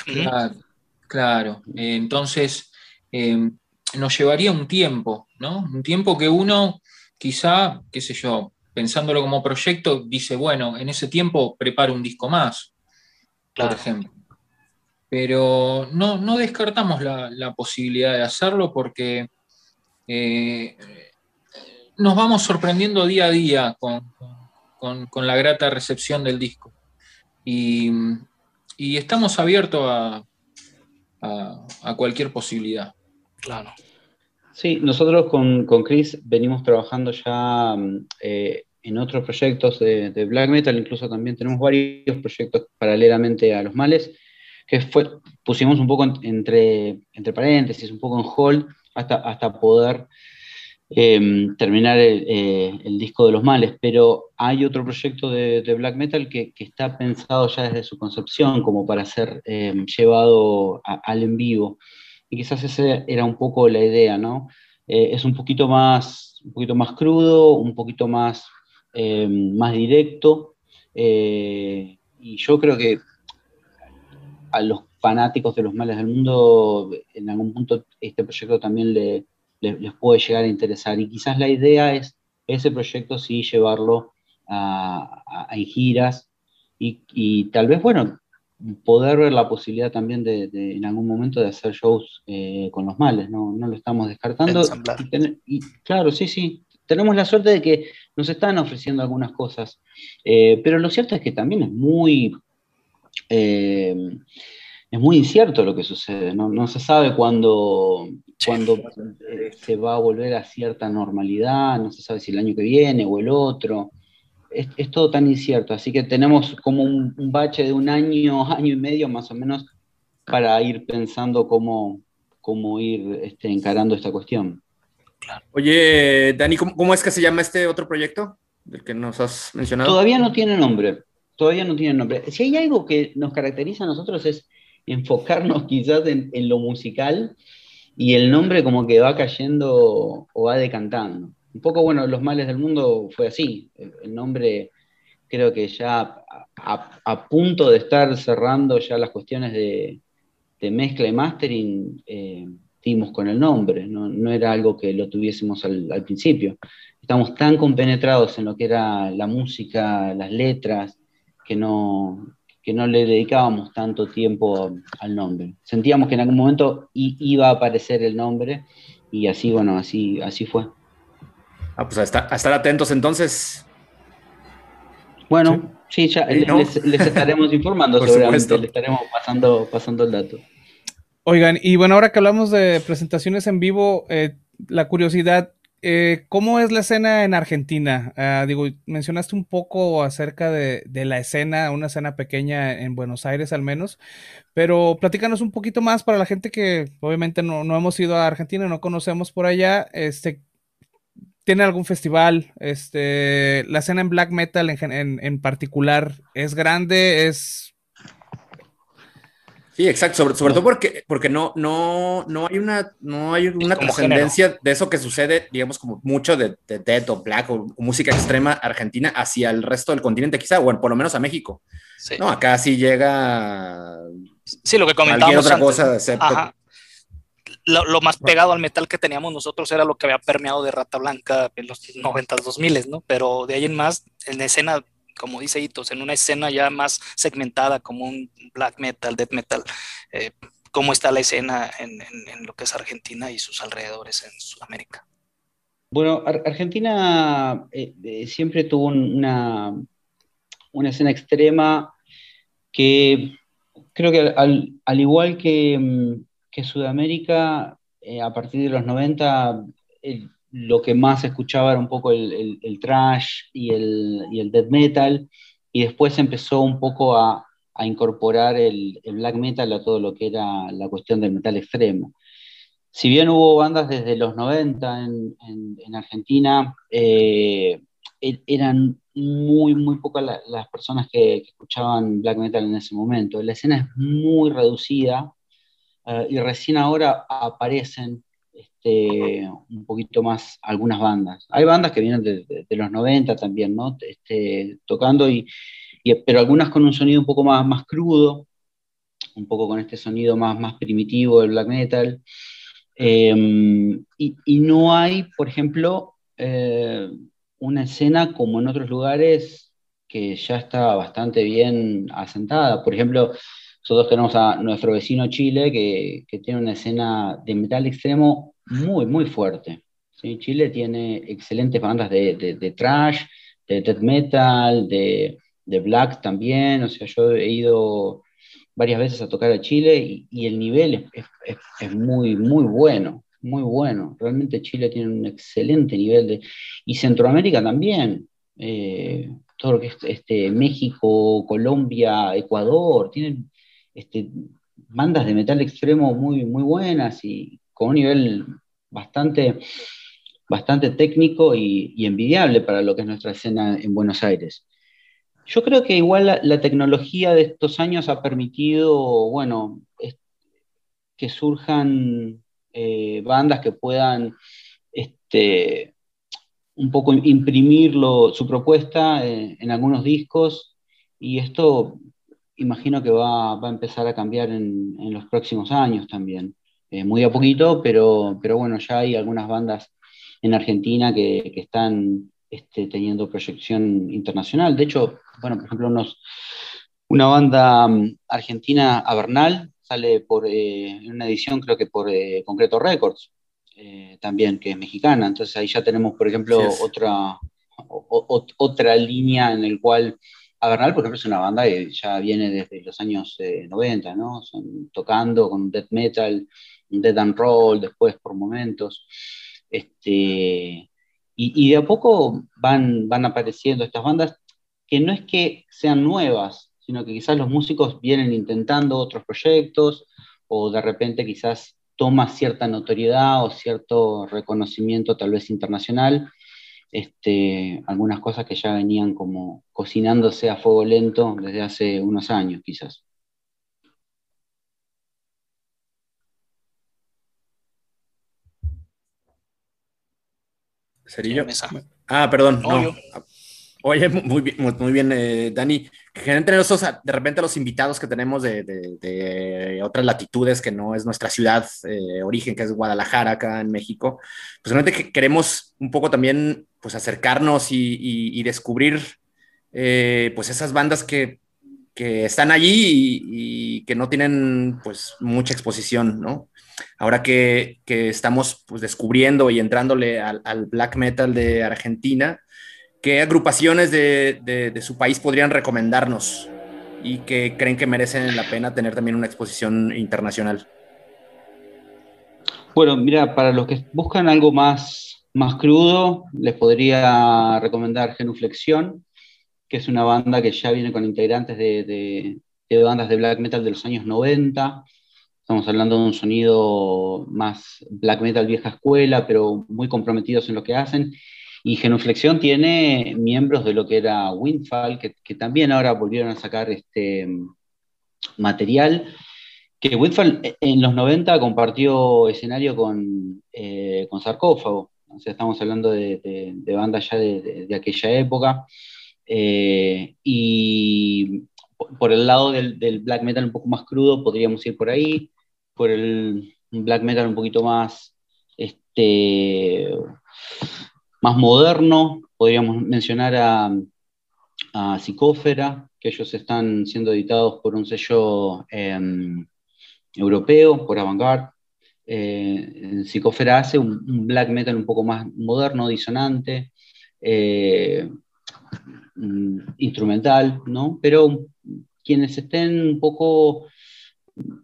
Claro, eh, entonces eh, nos llevaría un tiempo, ¿no? Un tiempo que uno quizá, qué sé yo, pensándolo como proyecto, dice, bueno, en ese tiempo preparo un disco más, por ejemplo. Pero no, no descartamos la, posibilidad de hacerlo porque eh, nos vamos sorprendiendo día a día con, la grata recepción del disco. Y, estamos abiertos a, a, cualquier posibilidad. Claro. Sí, nosotros con, con Chris venimos trabajando ya eh, en otros proyectos de, black metal, incluso también tenemos varios proyectos paralelamente a los males, que pusimos un poco entre, entre paréntesis, un poco en hold, hasta, hasta poder em, terminar eh, el, disco de los males, pero hay otro proyecto de, black metal que, está pensado ya desde su concepción como para ser em, llevado al en vivo, y quizás esa era un poco la idea, ¿no? Eh, es un poquito más, un poquito más crudo, un poquito más eh, más directo. Eh, y yo creo que a los fanáticos de los males del mundo, en algún punto este proyecto también les puede llegar a interesar. Y quizás la idea es ese proyecto sí llevarlo a, giras y, tal vez, bueno, poder ver la posibilidad también de, en algún momento de hacer shows eh, con los males, no, lo estamos descartando. y, claro, sí, sí, tenemos la suerte de que nos están ofreciendo algunas cosas, eh, pero lo cierto es que también es muy, eh, es muy incierto lo que sucede, no, se sabe cuándo, eh, se va a volver a cierta normalidad, no se sabe si el año que viene o el otro. Es, todo tan incierto, así que tenemos como un, bache de un año, año y medio más o menos para ir pensando cómo, cómo ir este, encarando esta cuestión. Oye, Dani, ¿cómo, es que se llama este otro proyecto del que nos has mencionado? Todavía no tiene nombre, todavía no tiene nombre. Si hay algo que nos caracteriza a nosotros es enfocarnos quizás en, lo musical y el nombre como que va cayendo o va decantando. Un poco, bueno, Los Males del Mundo fue así. El, nombre creo que ya a, punto de estar cerrando ya las cuestiones de, mezcla y mastering. Eh, dimos con el nombre, no, era algo que lo tuviésemos al, principio. Estamos tan compenetrados en lo que era la música, las letras, que no, que no le dedicábamos tanto tiempo al nombre. Sentíamos que en algún momento iba a aparecer el nombre y así, bueno, así, así fue. Ah, pues a estar, atentos entonces. Bueno, sí, ya les, estaremos informando seguramente, les estaremos pasando, pasando el dato. Oigan, y bueno, ahora que hablamos de presentaciones en vivo, eh, la curiosidad, eh, ¿cómo es la escena en Argentina? Ah, digo, mencionaste un poco acerca de, la escena, una escena pequeña en Buenos Aires al menos, pero platícanos un poquito más para la gente que obviamente no, hemos ido a Argentina, no conocemos por allá, este, ¿tiene algún festival? Este, la escena en black metal en, en particular es grande, es Sí, exacto, sobre, sobre todo porque, porque no, no, no hay una, no hay una trascendencia de eso que sucede, digamos, como mucho de, de death o black o, música extrema argentina hacia el resto del continente, quizá, o por lo menos a México. No, acá sí llega. Sí, lo que comentábamos. Otra cosa, Lo, más pegado al metal que teníamos nosotros era lo que había permeado de Rata Blanca en los 90, 2000, ¿no? Pero de ahí en más, en escena como dice Hitos, en una escena ya más segmentada como un black metal, death metal, eh, cómo está la escena en, lo que es Argentina y sus alrededores en Sudamérica. Bueno, Argentina eh, eh, siempre tuvo una, una escena extrema que creo que al, igual que, mm, que Sudamérica, a partir de los 90, lo que más escuchaba era un poco el, el, trash y el, y death metal, y después empezó un poco a, incorporar el, black metal a todo lo que era la cuestión del metal extremo. Si bien hubo bandas desde los 90 en, en, Argentina, eh, e, eran muy, muy pocas las personas que, escuchaban black metal en ese momento. La escena es muy reducida eh, y recién ahora aparecen este, un poquito más algunas bandas. Hay bandas que vienen de, los 90 también, ¿no? Este, tocando, y, pero algunas con un sonido un poco más, más crudo. un poco con este sonido más, más primitivo del black metal. Em, y, no hay, por ejemplo, eh, una escena como en otros lugares que ya está bastante bien asentada. Por ejemplo, nosotros tenemos a nuestro vecino Chile que, tiene una escena de metal extremo muy, muy fuerte. Chile tiene excelentes bandas de, de, de trash, de death metal, de, de, black también. O sea, yo he ido varias veces a tocar a Chile y, el nivel es, es, es, muy, muy bueno, muy bueno. Realmente Chile tiene un excelente nivel de... Y Centroamérica también. Eh, todo lo que es este, México, Colombia, Ecuador, tienen este, bandas de metal extremo muy, muy buenas y con un nivel bastante, bastante técnico y, envidiable para lo que es nuestra escena en Buenos Aires. Yo creo que igual la, tecnología de estos años ha permitido, bueno, que surjan eh, bandas que puedan este, un poco imprimir su propuesta en, en, algunos discos y esto imagino que va, a empezar a cambiar en, los próximos años también. Eh, muy a poquito, pero, pero bueno, ya hay algunas bandas en Argentina que, están este, teniendo proyección internacional. De hecho, bueno, por ejemplo, unos, una banda mm, argentina, Avernal, sale por eh, una edición, creo que por eh, Concreto Records, también, que es mexicana. Entonces ahí ya tenemos, por ejemplo, otra, otra línea en el cual Avernal, por ejemplo, es una banda que ya viene desde los años 90, eh, ¿no? Son tocando con death metal, death and roll, después por momentos. Este, y, de a poco van, van apareciendo estas bandas que no es que sean nuevas, sino que quizás los músicos vienen intentando otros proyectos o de repente quizás toma cierta notoriedad o cierto reconocimiento tal vez internacional este, algunas cosas que ya venían como cocinándose a fuego lento desde hace unos años, quizás. ¿Cerillo? Ah, perdón, no. Oye, muy bien, muy bien eh, Dani. Generalmente nosotros, de repente los invitados que tenemos de, otras latitudes, que no es nuestra ciudad eh, origen, que es Guadalajara, acá en México, pues realmente queremos un poco también pues acercarnos y, descubrir eh, pues esas bandas que, están allí y, que no tienen pues mucha exposición, ¿no? Ahora que, estamos pues descubriendo y entrándole al, al black metal de Argentina, ¿Qué agrupaciones de, su país podrían recomendarnos y que creen que merecen la pena tener también una exposición internacional? Bueno, mira, para los que buscan algo más, más crudo, les podría recomendar Genuflexión, que es una banda que ya viene con integrantes de, de bandas de black metal de los años 90. Estamos hablando de un sonido más black metal vieja escuela, pero muy comprometidos en lo que hacen y Genuflexión tiene miembros de lo que era Windfall, que, también ahora volvieron a sacar este material. Que Windfall eh, en los 90 compartió escenario con, eh, con Sarcófago. O sea, estamos hablando de, bandas ya de, aquella época. Eh, y por el lado del, del, black metal un poco más crudo, podríamos ir por ahí. Por el black metal un poquito más este, más moderno, podríamos mencionar a, a Psicófera, que ellos están siendo editados por un sello em, europeo, por Avantgarde. Eh, Psicófera hace un, black metal un poco más moderno, disonante, eh, mm, instrumental, ¿no? Pero quienes estén un poco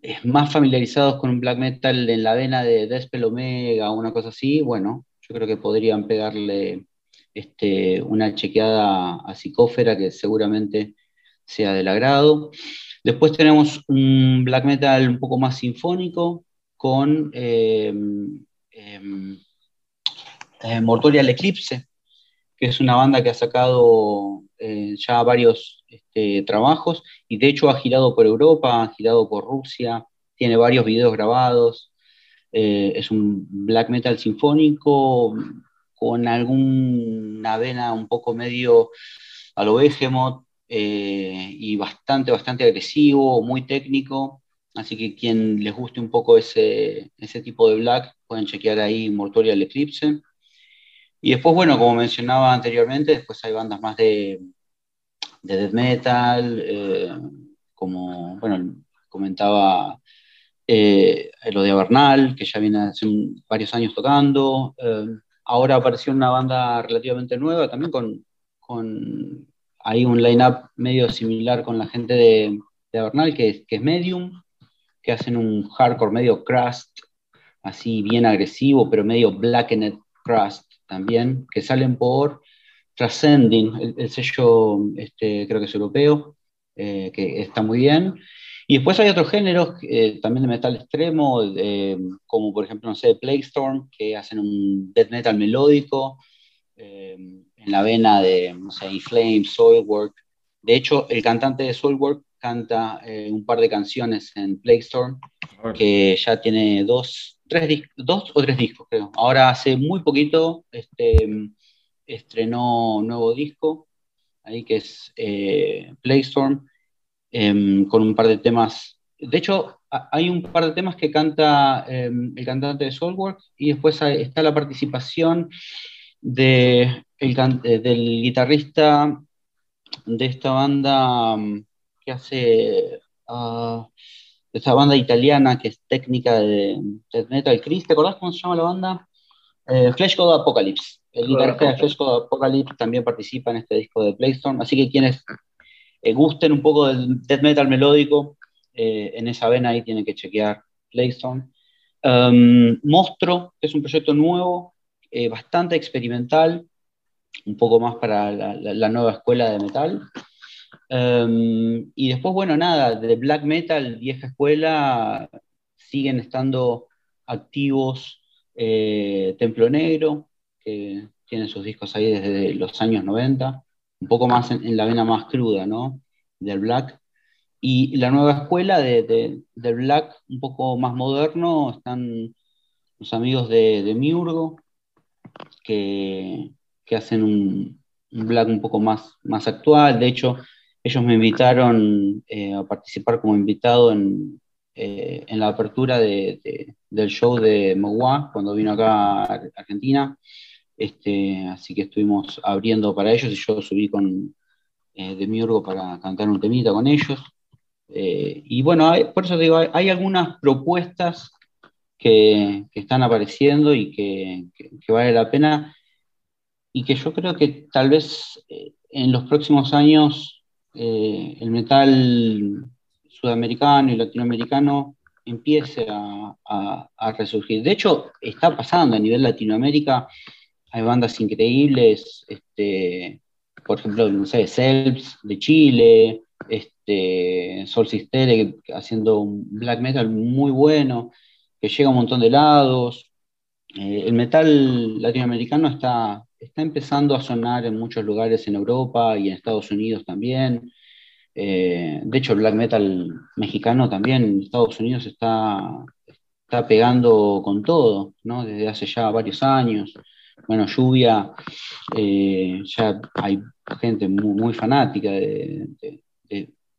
eh, más familiarizados con un black metal en la vena de Despel Omega, una cosa así, bueno, yo creo que podrían pegarle este, una chequeada a Psicófera que seguramente sea del agrado. Después tenemos un black metal un poco más sinfónico con eh, em, eh, Mortorial Eclipse, que es una banda que ha sacado eh, ya varios este, trabajos y de hecho ha girado por Europa, ha girado por Rusia, tiene varios videos grabados. Eh, es un black metal sinfónico con alguna vena un poco medio a lo Behemoth eh, y bastante, bastante agresivo, muy técnico. Así que quien les guste un poco ese, ese tipo de black, pueden chequear ahí Mortorial Eclipse. Y después, bueno, como mencionaba anteriormente, después hay bandas más de, de death metal, eh, como, bueno, comentaba eh, lo de Bernal, que ya viene hace varios años tocando. Eh, ahora apareció una banda relativamente nueva, también con, con ahí un line-up medio similar con la gente de, de Bernal, que, es Medium, que hacen un hardcore medio crust, así bien agresivo, pero medio blackened crust también, que salen por Transcending, el, sello este, creo que es europeo, eh, que está muy bien. Y después hay otros géneros eh, también de metal extremo, como por ejemplo, no sé, Plague Storm, que hacen un death metal melódico, eh, en la vena de, no sé, Inflame, Soilwork. De hecho, el cantante de Soilwork canta un par de canciones en Plague Storm, que ya tiene dos, tres dos o tres discos, creo. Ahora hace muy poquito este, estrenó un nuevo disco, ahí que es eh, Playstorm, em, con un par de temas. De hecho, hay un par de temas que canta em, el cantante de Soulwork y después está la participación de eh, del guitarrista de esta banda mm, que hace uh, esta banda italiana que es técnica de death metal. Chris, ¿te acordás cómo se llama la banda? Eh, Flash God Apocalypse. El guitarrista de Flash God Apocalypse también participa en este disco de Playstorm. Así que quienes eh, gusten un poco del death metal melódico, eh, en esa vena ahí tienen que chequear Playstorm. Um, Monstro, que es un proyecto nuevo, bastante experimental, un poco más para la, nueva escuela de metal. Um, y después, bueno, nada, de black metal, vieja escuela, siguen estando activos eh, Templo Negro, que tiene sus discos ahí desde los años 90, un poco más en, la vena más cruda, ¿no? Del black. Y la nueva escuela de, del black, un poco más moderno, están los amigos de, de Miurgo, que, hacen un, black un poco más, más actual. De hecho, ellos me invitaron eh, a participar como invitado en, eh, en la apertura del show de Mogua, cuando vino acá a Argentina. Este, así que estuvimos abriendo para ellos y yo subí con eh, Demiurgo para cantar un temita con ellos. Eh, y bueno, por eso digo, hay, algunas propuestas que, están apareciendo y que, vale la pena y que yo creo que tal vez eh, en los próximos años el metal sudamericano y latinoamericano empiece a, resurgir. De hecho, está pasando a nivel Latinoamérica, hay bandas increíbles, este, por ejemplo, no sé, Selps de Chile, este, Sol Sistere haciendo un black metal muy bueno, que llega a un montón de lados. Eh, el metal latinoamericano está, está empezando a sonar en muchos lugares en Europa y en Estados Unidos también. Eh, de hecho, el black metal mexicano también en Estados Unidos está, está pegando con todo, ¿no? Desde hace ya varios años. Bueno, Lluvia, eh, ya hay gente muy, fanática de,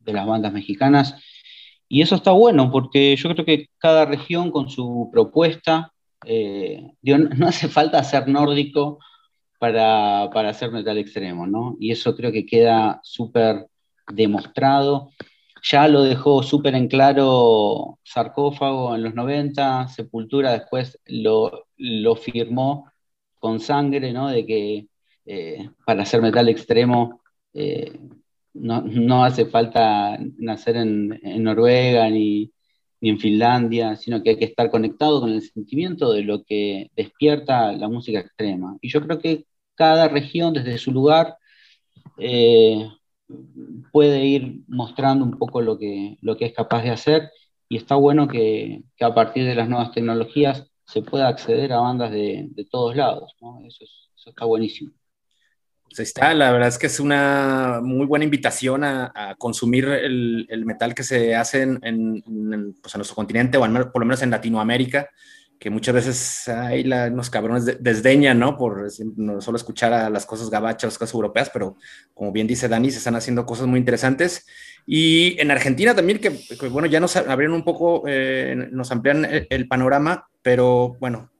las bandas mexicanas. Y eso está bueno porque yo creo que cada región con su propuesta, eh, no hace falta ser nórdico para, para hacer metal extremo, ¿no? Y eso creo que queda súper demostrado. Ya lo dejó súper en claro Sarcófago en los 90, Sepultura después lo, firmó con sangre, ¿no? De que eh, para hacer metal extremo eh, no, hace falta nacer en, Noruega ni, ni, en Finlandia, sino que hay que estar conectado con el sentimiento de lo que despierta la música extrema. Y yo creo que cada región desde su lugar eh, puede ir mostrando un poco lo que, lo que es capaz de hacer y está bueno que, a partir de las nuevas tecnologías se pueda acceder a bandas de, todos lados, eso, está buenísimo. Pues está, la verdad es que es una muy buena invitación a, consumir el, metal que se hace en, pues, en, nuestro continente o por lo menos en Latinoamérica que muchas veces hay la, unos cabrones desdeñan, ¿no? Por no solo escuchar a las cosas gabachas, las cosas europeas, pero como bien dice Dani, se están haciendo cosas muy interesantes. Y en Argentina también, que, bueno, ya nos abrieron un poco, eh, nos amplían el, panorama, pero bueno,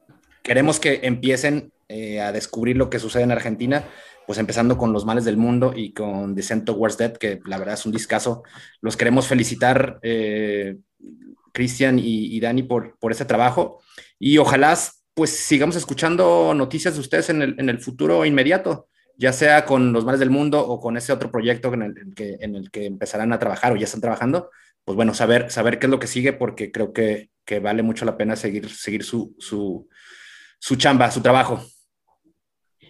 queremos que empiecen eh, a descubrir lo que sucede en Argentina, pues empezando con Los Males del Mundo y con Descent Towards Dead, que la verdad es un discazo. Los queremos felicitar, eh, Cristian y, Dani, por, por ese trabajo y ojalá pues sigamos escuchando noticias de ustedes en el, en el futuro inmediato, ya sea con los males del mundo o con ese otro proyecto en el, que, en el que empezarán a trabajar o ya están trabajando, pues bueno, saber, saber qué es lo que sigue porque creo que, que vale mucho la pena seguir, seguir su, su, su chamba, su trabajo.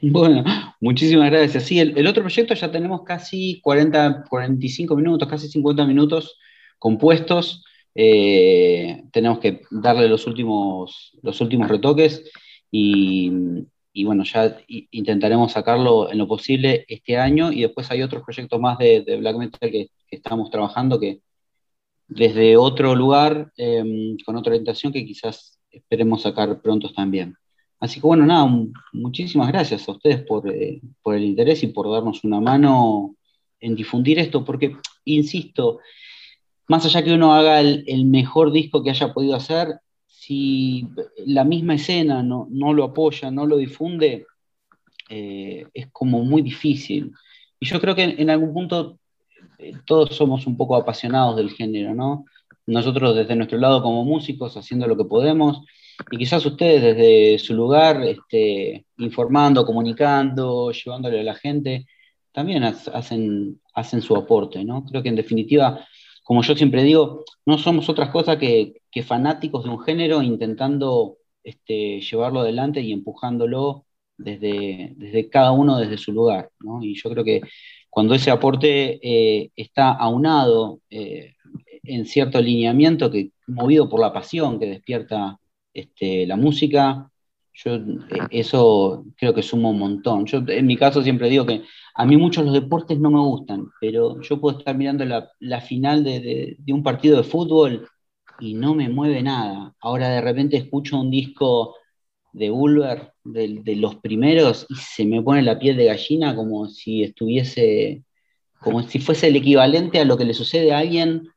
Bueno, muchísimas gracias. Sí, el, el, otro proyecto ya tenemos casi 40, 45 minutos, casi 50 minutos compuestos. Eh, tenemos que darle los últimos, los últimos retoques y, bueno, ya intentaremos sacarlo en lo posible este año y después hay otros proyectos más de, Black Metal que, estamos trabajando que desde otro lugar, em, con otra orientación que quizás esperemos sacar pronto también. Así que bueno, nada, muchísimas gracias a ustedes por, eh, por el interés y por darnos una mano en difundir esto, porque, insisto, más allá que uno haga el, mejor disco que haya podido hacer, si la misma escena no, lo apoya, no lo difunde, eh, es como muy difícil. Y yo creo que en, algún punto eh, todos somos un poco apasionados del género, ¿no? Nosotros desde nuestro lado como músicos haciendo lo que podemos, y quizás ustedes desde su lugar, este, informando, comunicando, llevándole a la gente, también hacen, hacen su aporte, ¿no? Creo que en definitiva como yo siempre digo, no somos otras cosas que, fanáticos de un género intentando este, llevarlo adelante y empujándolo desde, desde cada uno desde su lugar. Y yo creo que cuando ese aporte eh, está aunado eh, en cierto alineamiento que movido por la pasión que despierta este, la música, yo eh, eso creo que suma un montón. Yo en mi caso siempre digo que a mí muchos los deportes no me gustan, pero yo puedo estar mirando la, final de, un partido de fútbol y no me mueve nada. Ahora de repente escucho un disco de Ulver, de, los primeros, y se me pone la piel de gallina como si estuviese, como si fuese el equivalente a lo que le sucede a alguien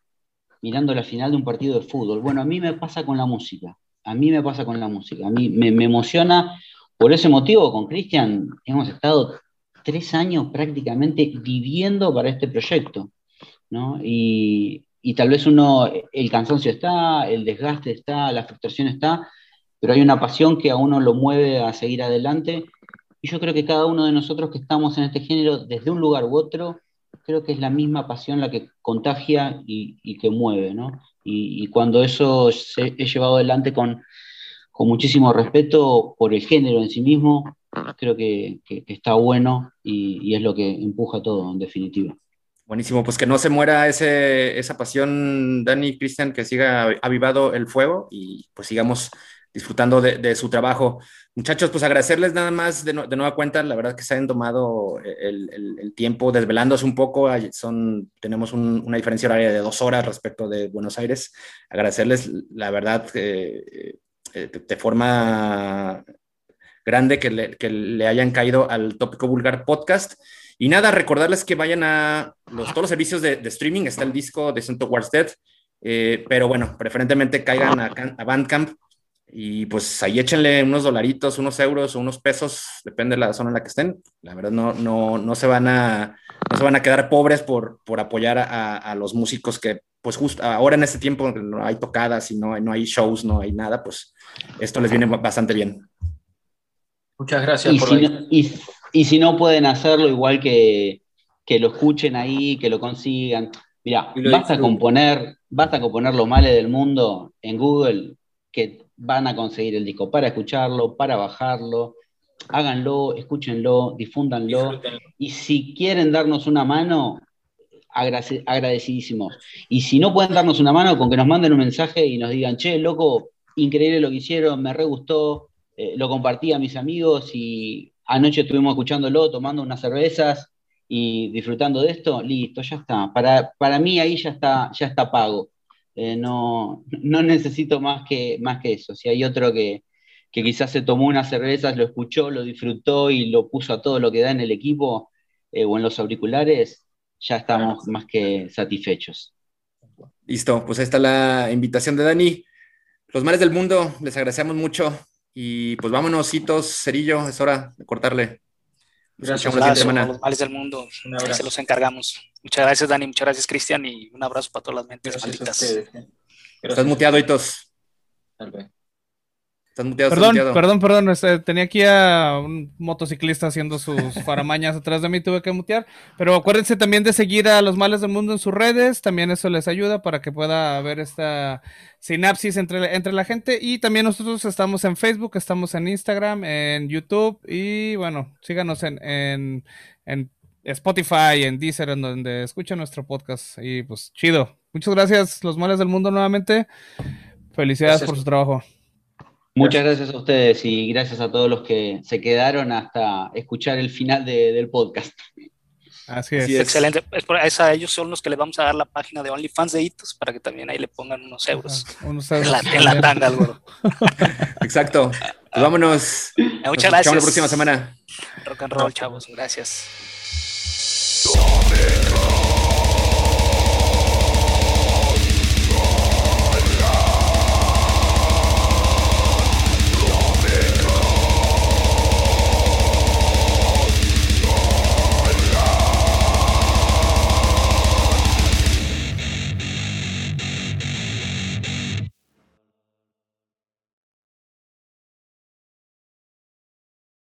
mirando la final de un partido de fútbol. Bueno, a mí me pasa con la música, a mí me pasa con la música, a mí me, emociona. Por ese motivo, con Cristian hemos estado tres años prácticamente viviendo para este proyecto, ¿no? Y, tal vez uno, el cansancio está, el desgaste está, la frustración está, pero hay una pasión que a uno lo mueve a seguir adelante. Y yo creo que cada uno de nosotros que estamos en este género, desde un lugar u otro, creo que es la misma pasión la que contagia y, que mueve, ¿no? Y, cuando eso se, es llevado adelante con, con muchísimo respeto por el género en sí mismo, creo que, está bueno y, es lo que empuja todo, en definitiva. Buenísimo, pues que no se muera ese, esa pasión, Dani Cristian, que siga avivado el fuego y pues sigamos disfrutando de, su trabajo. Muchachos, pues agradecerles nada más de, nueva cuenta, la verdad que se han tomado el, tiempo desvelándose un poco, son, tenemos una diferencia horaria de dos horas respecto de Buenos Aires. Agradecerles, la verdad, eh, eh, de forma grande que le, hayan caído al Tópico Vulgar Podcast. Y nada, recordarles que vayan a los, todos los servicios de, streaming, está el disco de Santo Wars Dead, eh, pero bueno, preferentemente caigan a, a, Bandcamp y pues ahí échenle unos dolaritos, unos euros o unos pesos, depende de la zona en la que estén. La verdad no, no, no, se, van a, no se van a quedar pobres por, por apoyar a, a los músicos que pues justo ahora en este tiempo no hay tocadas y no, no hay shows, no hay nada, pues esto les viene bastante bien. Muchas gracias. Y, si, no, y, si no pueden hacerlo, igual que, lo escuchen ahí, que lo consigan. Mira, basta con, poner, basta con poner los males del mundo en Google, que van a conseguir el disco para escucharlo, para bajarlo. Háganlo, escúchenlo, difúndanlo. Y si quieren darnos una mano, agradecidísimos. Y si no pueden darnos una mano, con que nos manden un mensaje y nos digan, che, loco, increíble lo que hicieron, me re gustó, eh, lo compartí a mis amigos y anoche estuvimos escuchándolo, tomando unas cervezas y disfrutando de esto, listo, ya está. Para, para mí ahí ya está, ya está pago. Eh, no, no necesito más que, más que eso. Si hay otro que, que quizás se tomó unas cervezas, lo escuchó, lo disfrutó y lo puso a todo lo que da en el equipo eh, o en los auriculares, ya estamos más que satisfechos. Listo, pues ahí está la invitación de Dani. Los males del mundo, les agradecemos mucho. Y pues vámonos, hitos, Cerillo, es hora de cortarle. Gracias, los males del mundo. se los encargamos. Muchas gracias, Dani. Muchas gracias, Cristian. Y un abrazo para todas las mentes malditas. Eh. Estás muteado, Hitos. Estás muteado, perdón, perdón, perdón, este, tenía aquí a un motociclista haciendo sus faramañas atrás de mí, tuve que mutear. Pero acuérdense también de seguir a los males del mundo en sus redes, también eso les ayuda para que pueda ver esta sinapsis entre, entre la gente. Y también nosotros estamos en Facebook, estamos en Instagram, en YouTube y bueno, síganos en, en, en Spotify, en Deezer, en donde escuchan nuestro podcast. Y pues chido. Muchas gracias, los males del mundo nuevamente. Felicidades por su trabajo. Muchas gracias a ustedes y gracias a todos los que se quedaron hasta escuchar el final del podcast. Así es. Excelente. Es a ellos son los que les vamos a dar la página de OnlyFans de Hitos para que también ahí le pongan unos euros. unos euros. En la, tanga, algo. Exacto. Pues vámonos. Muchas gracias. Nos la próxima semana. Rock and roll, chavos. Gracias. Sonic.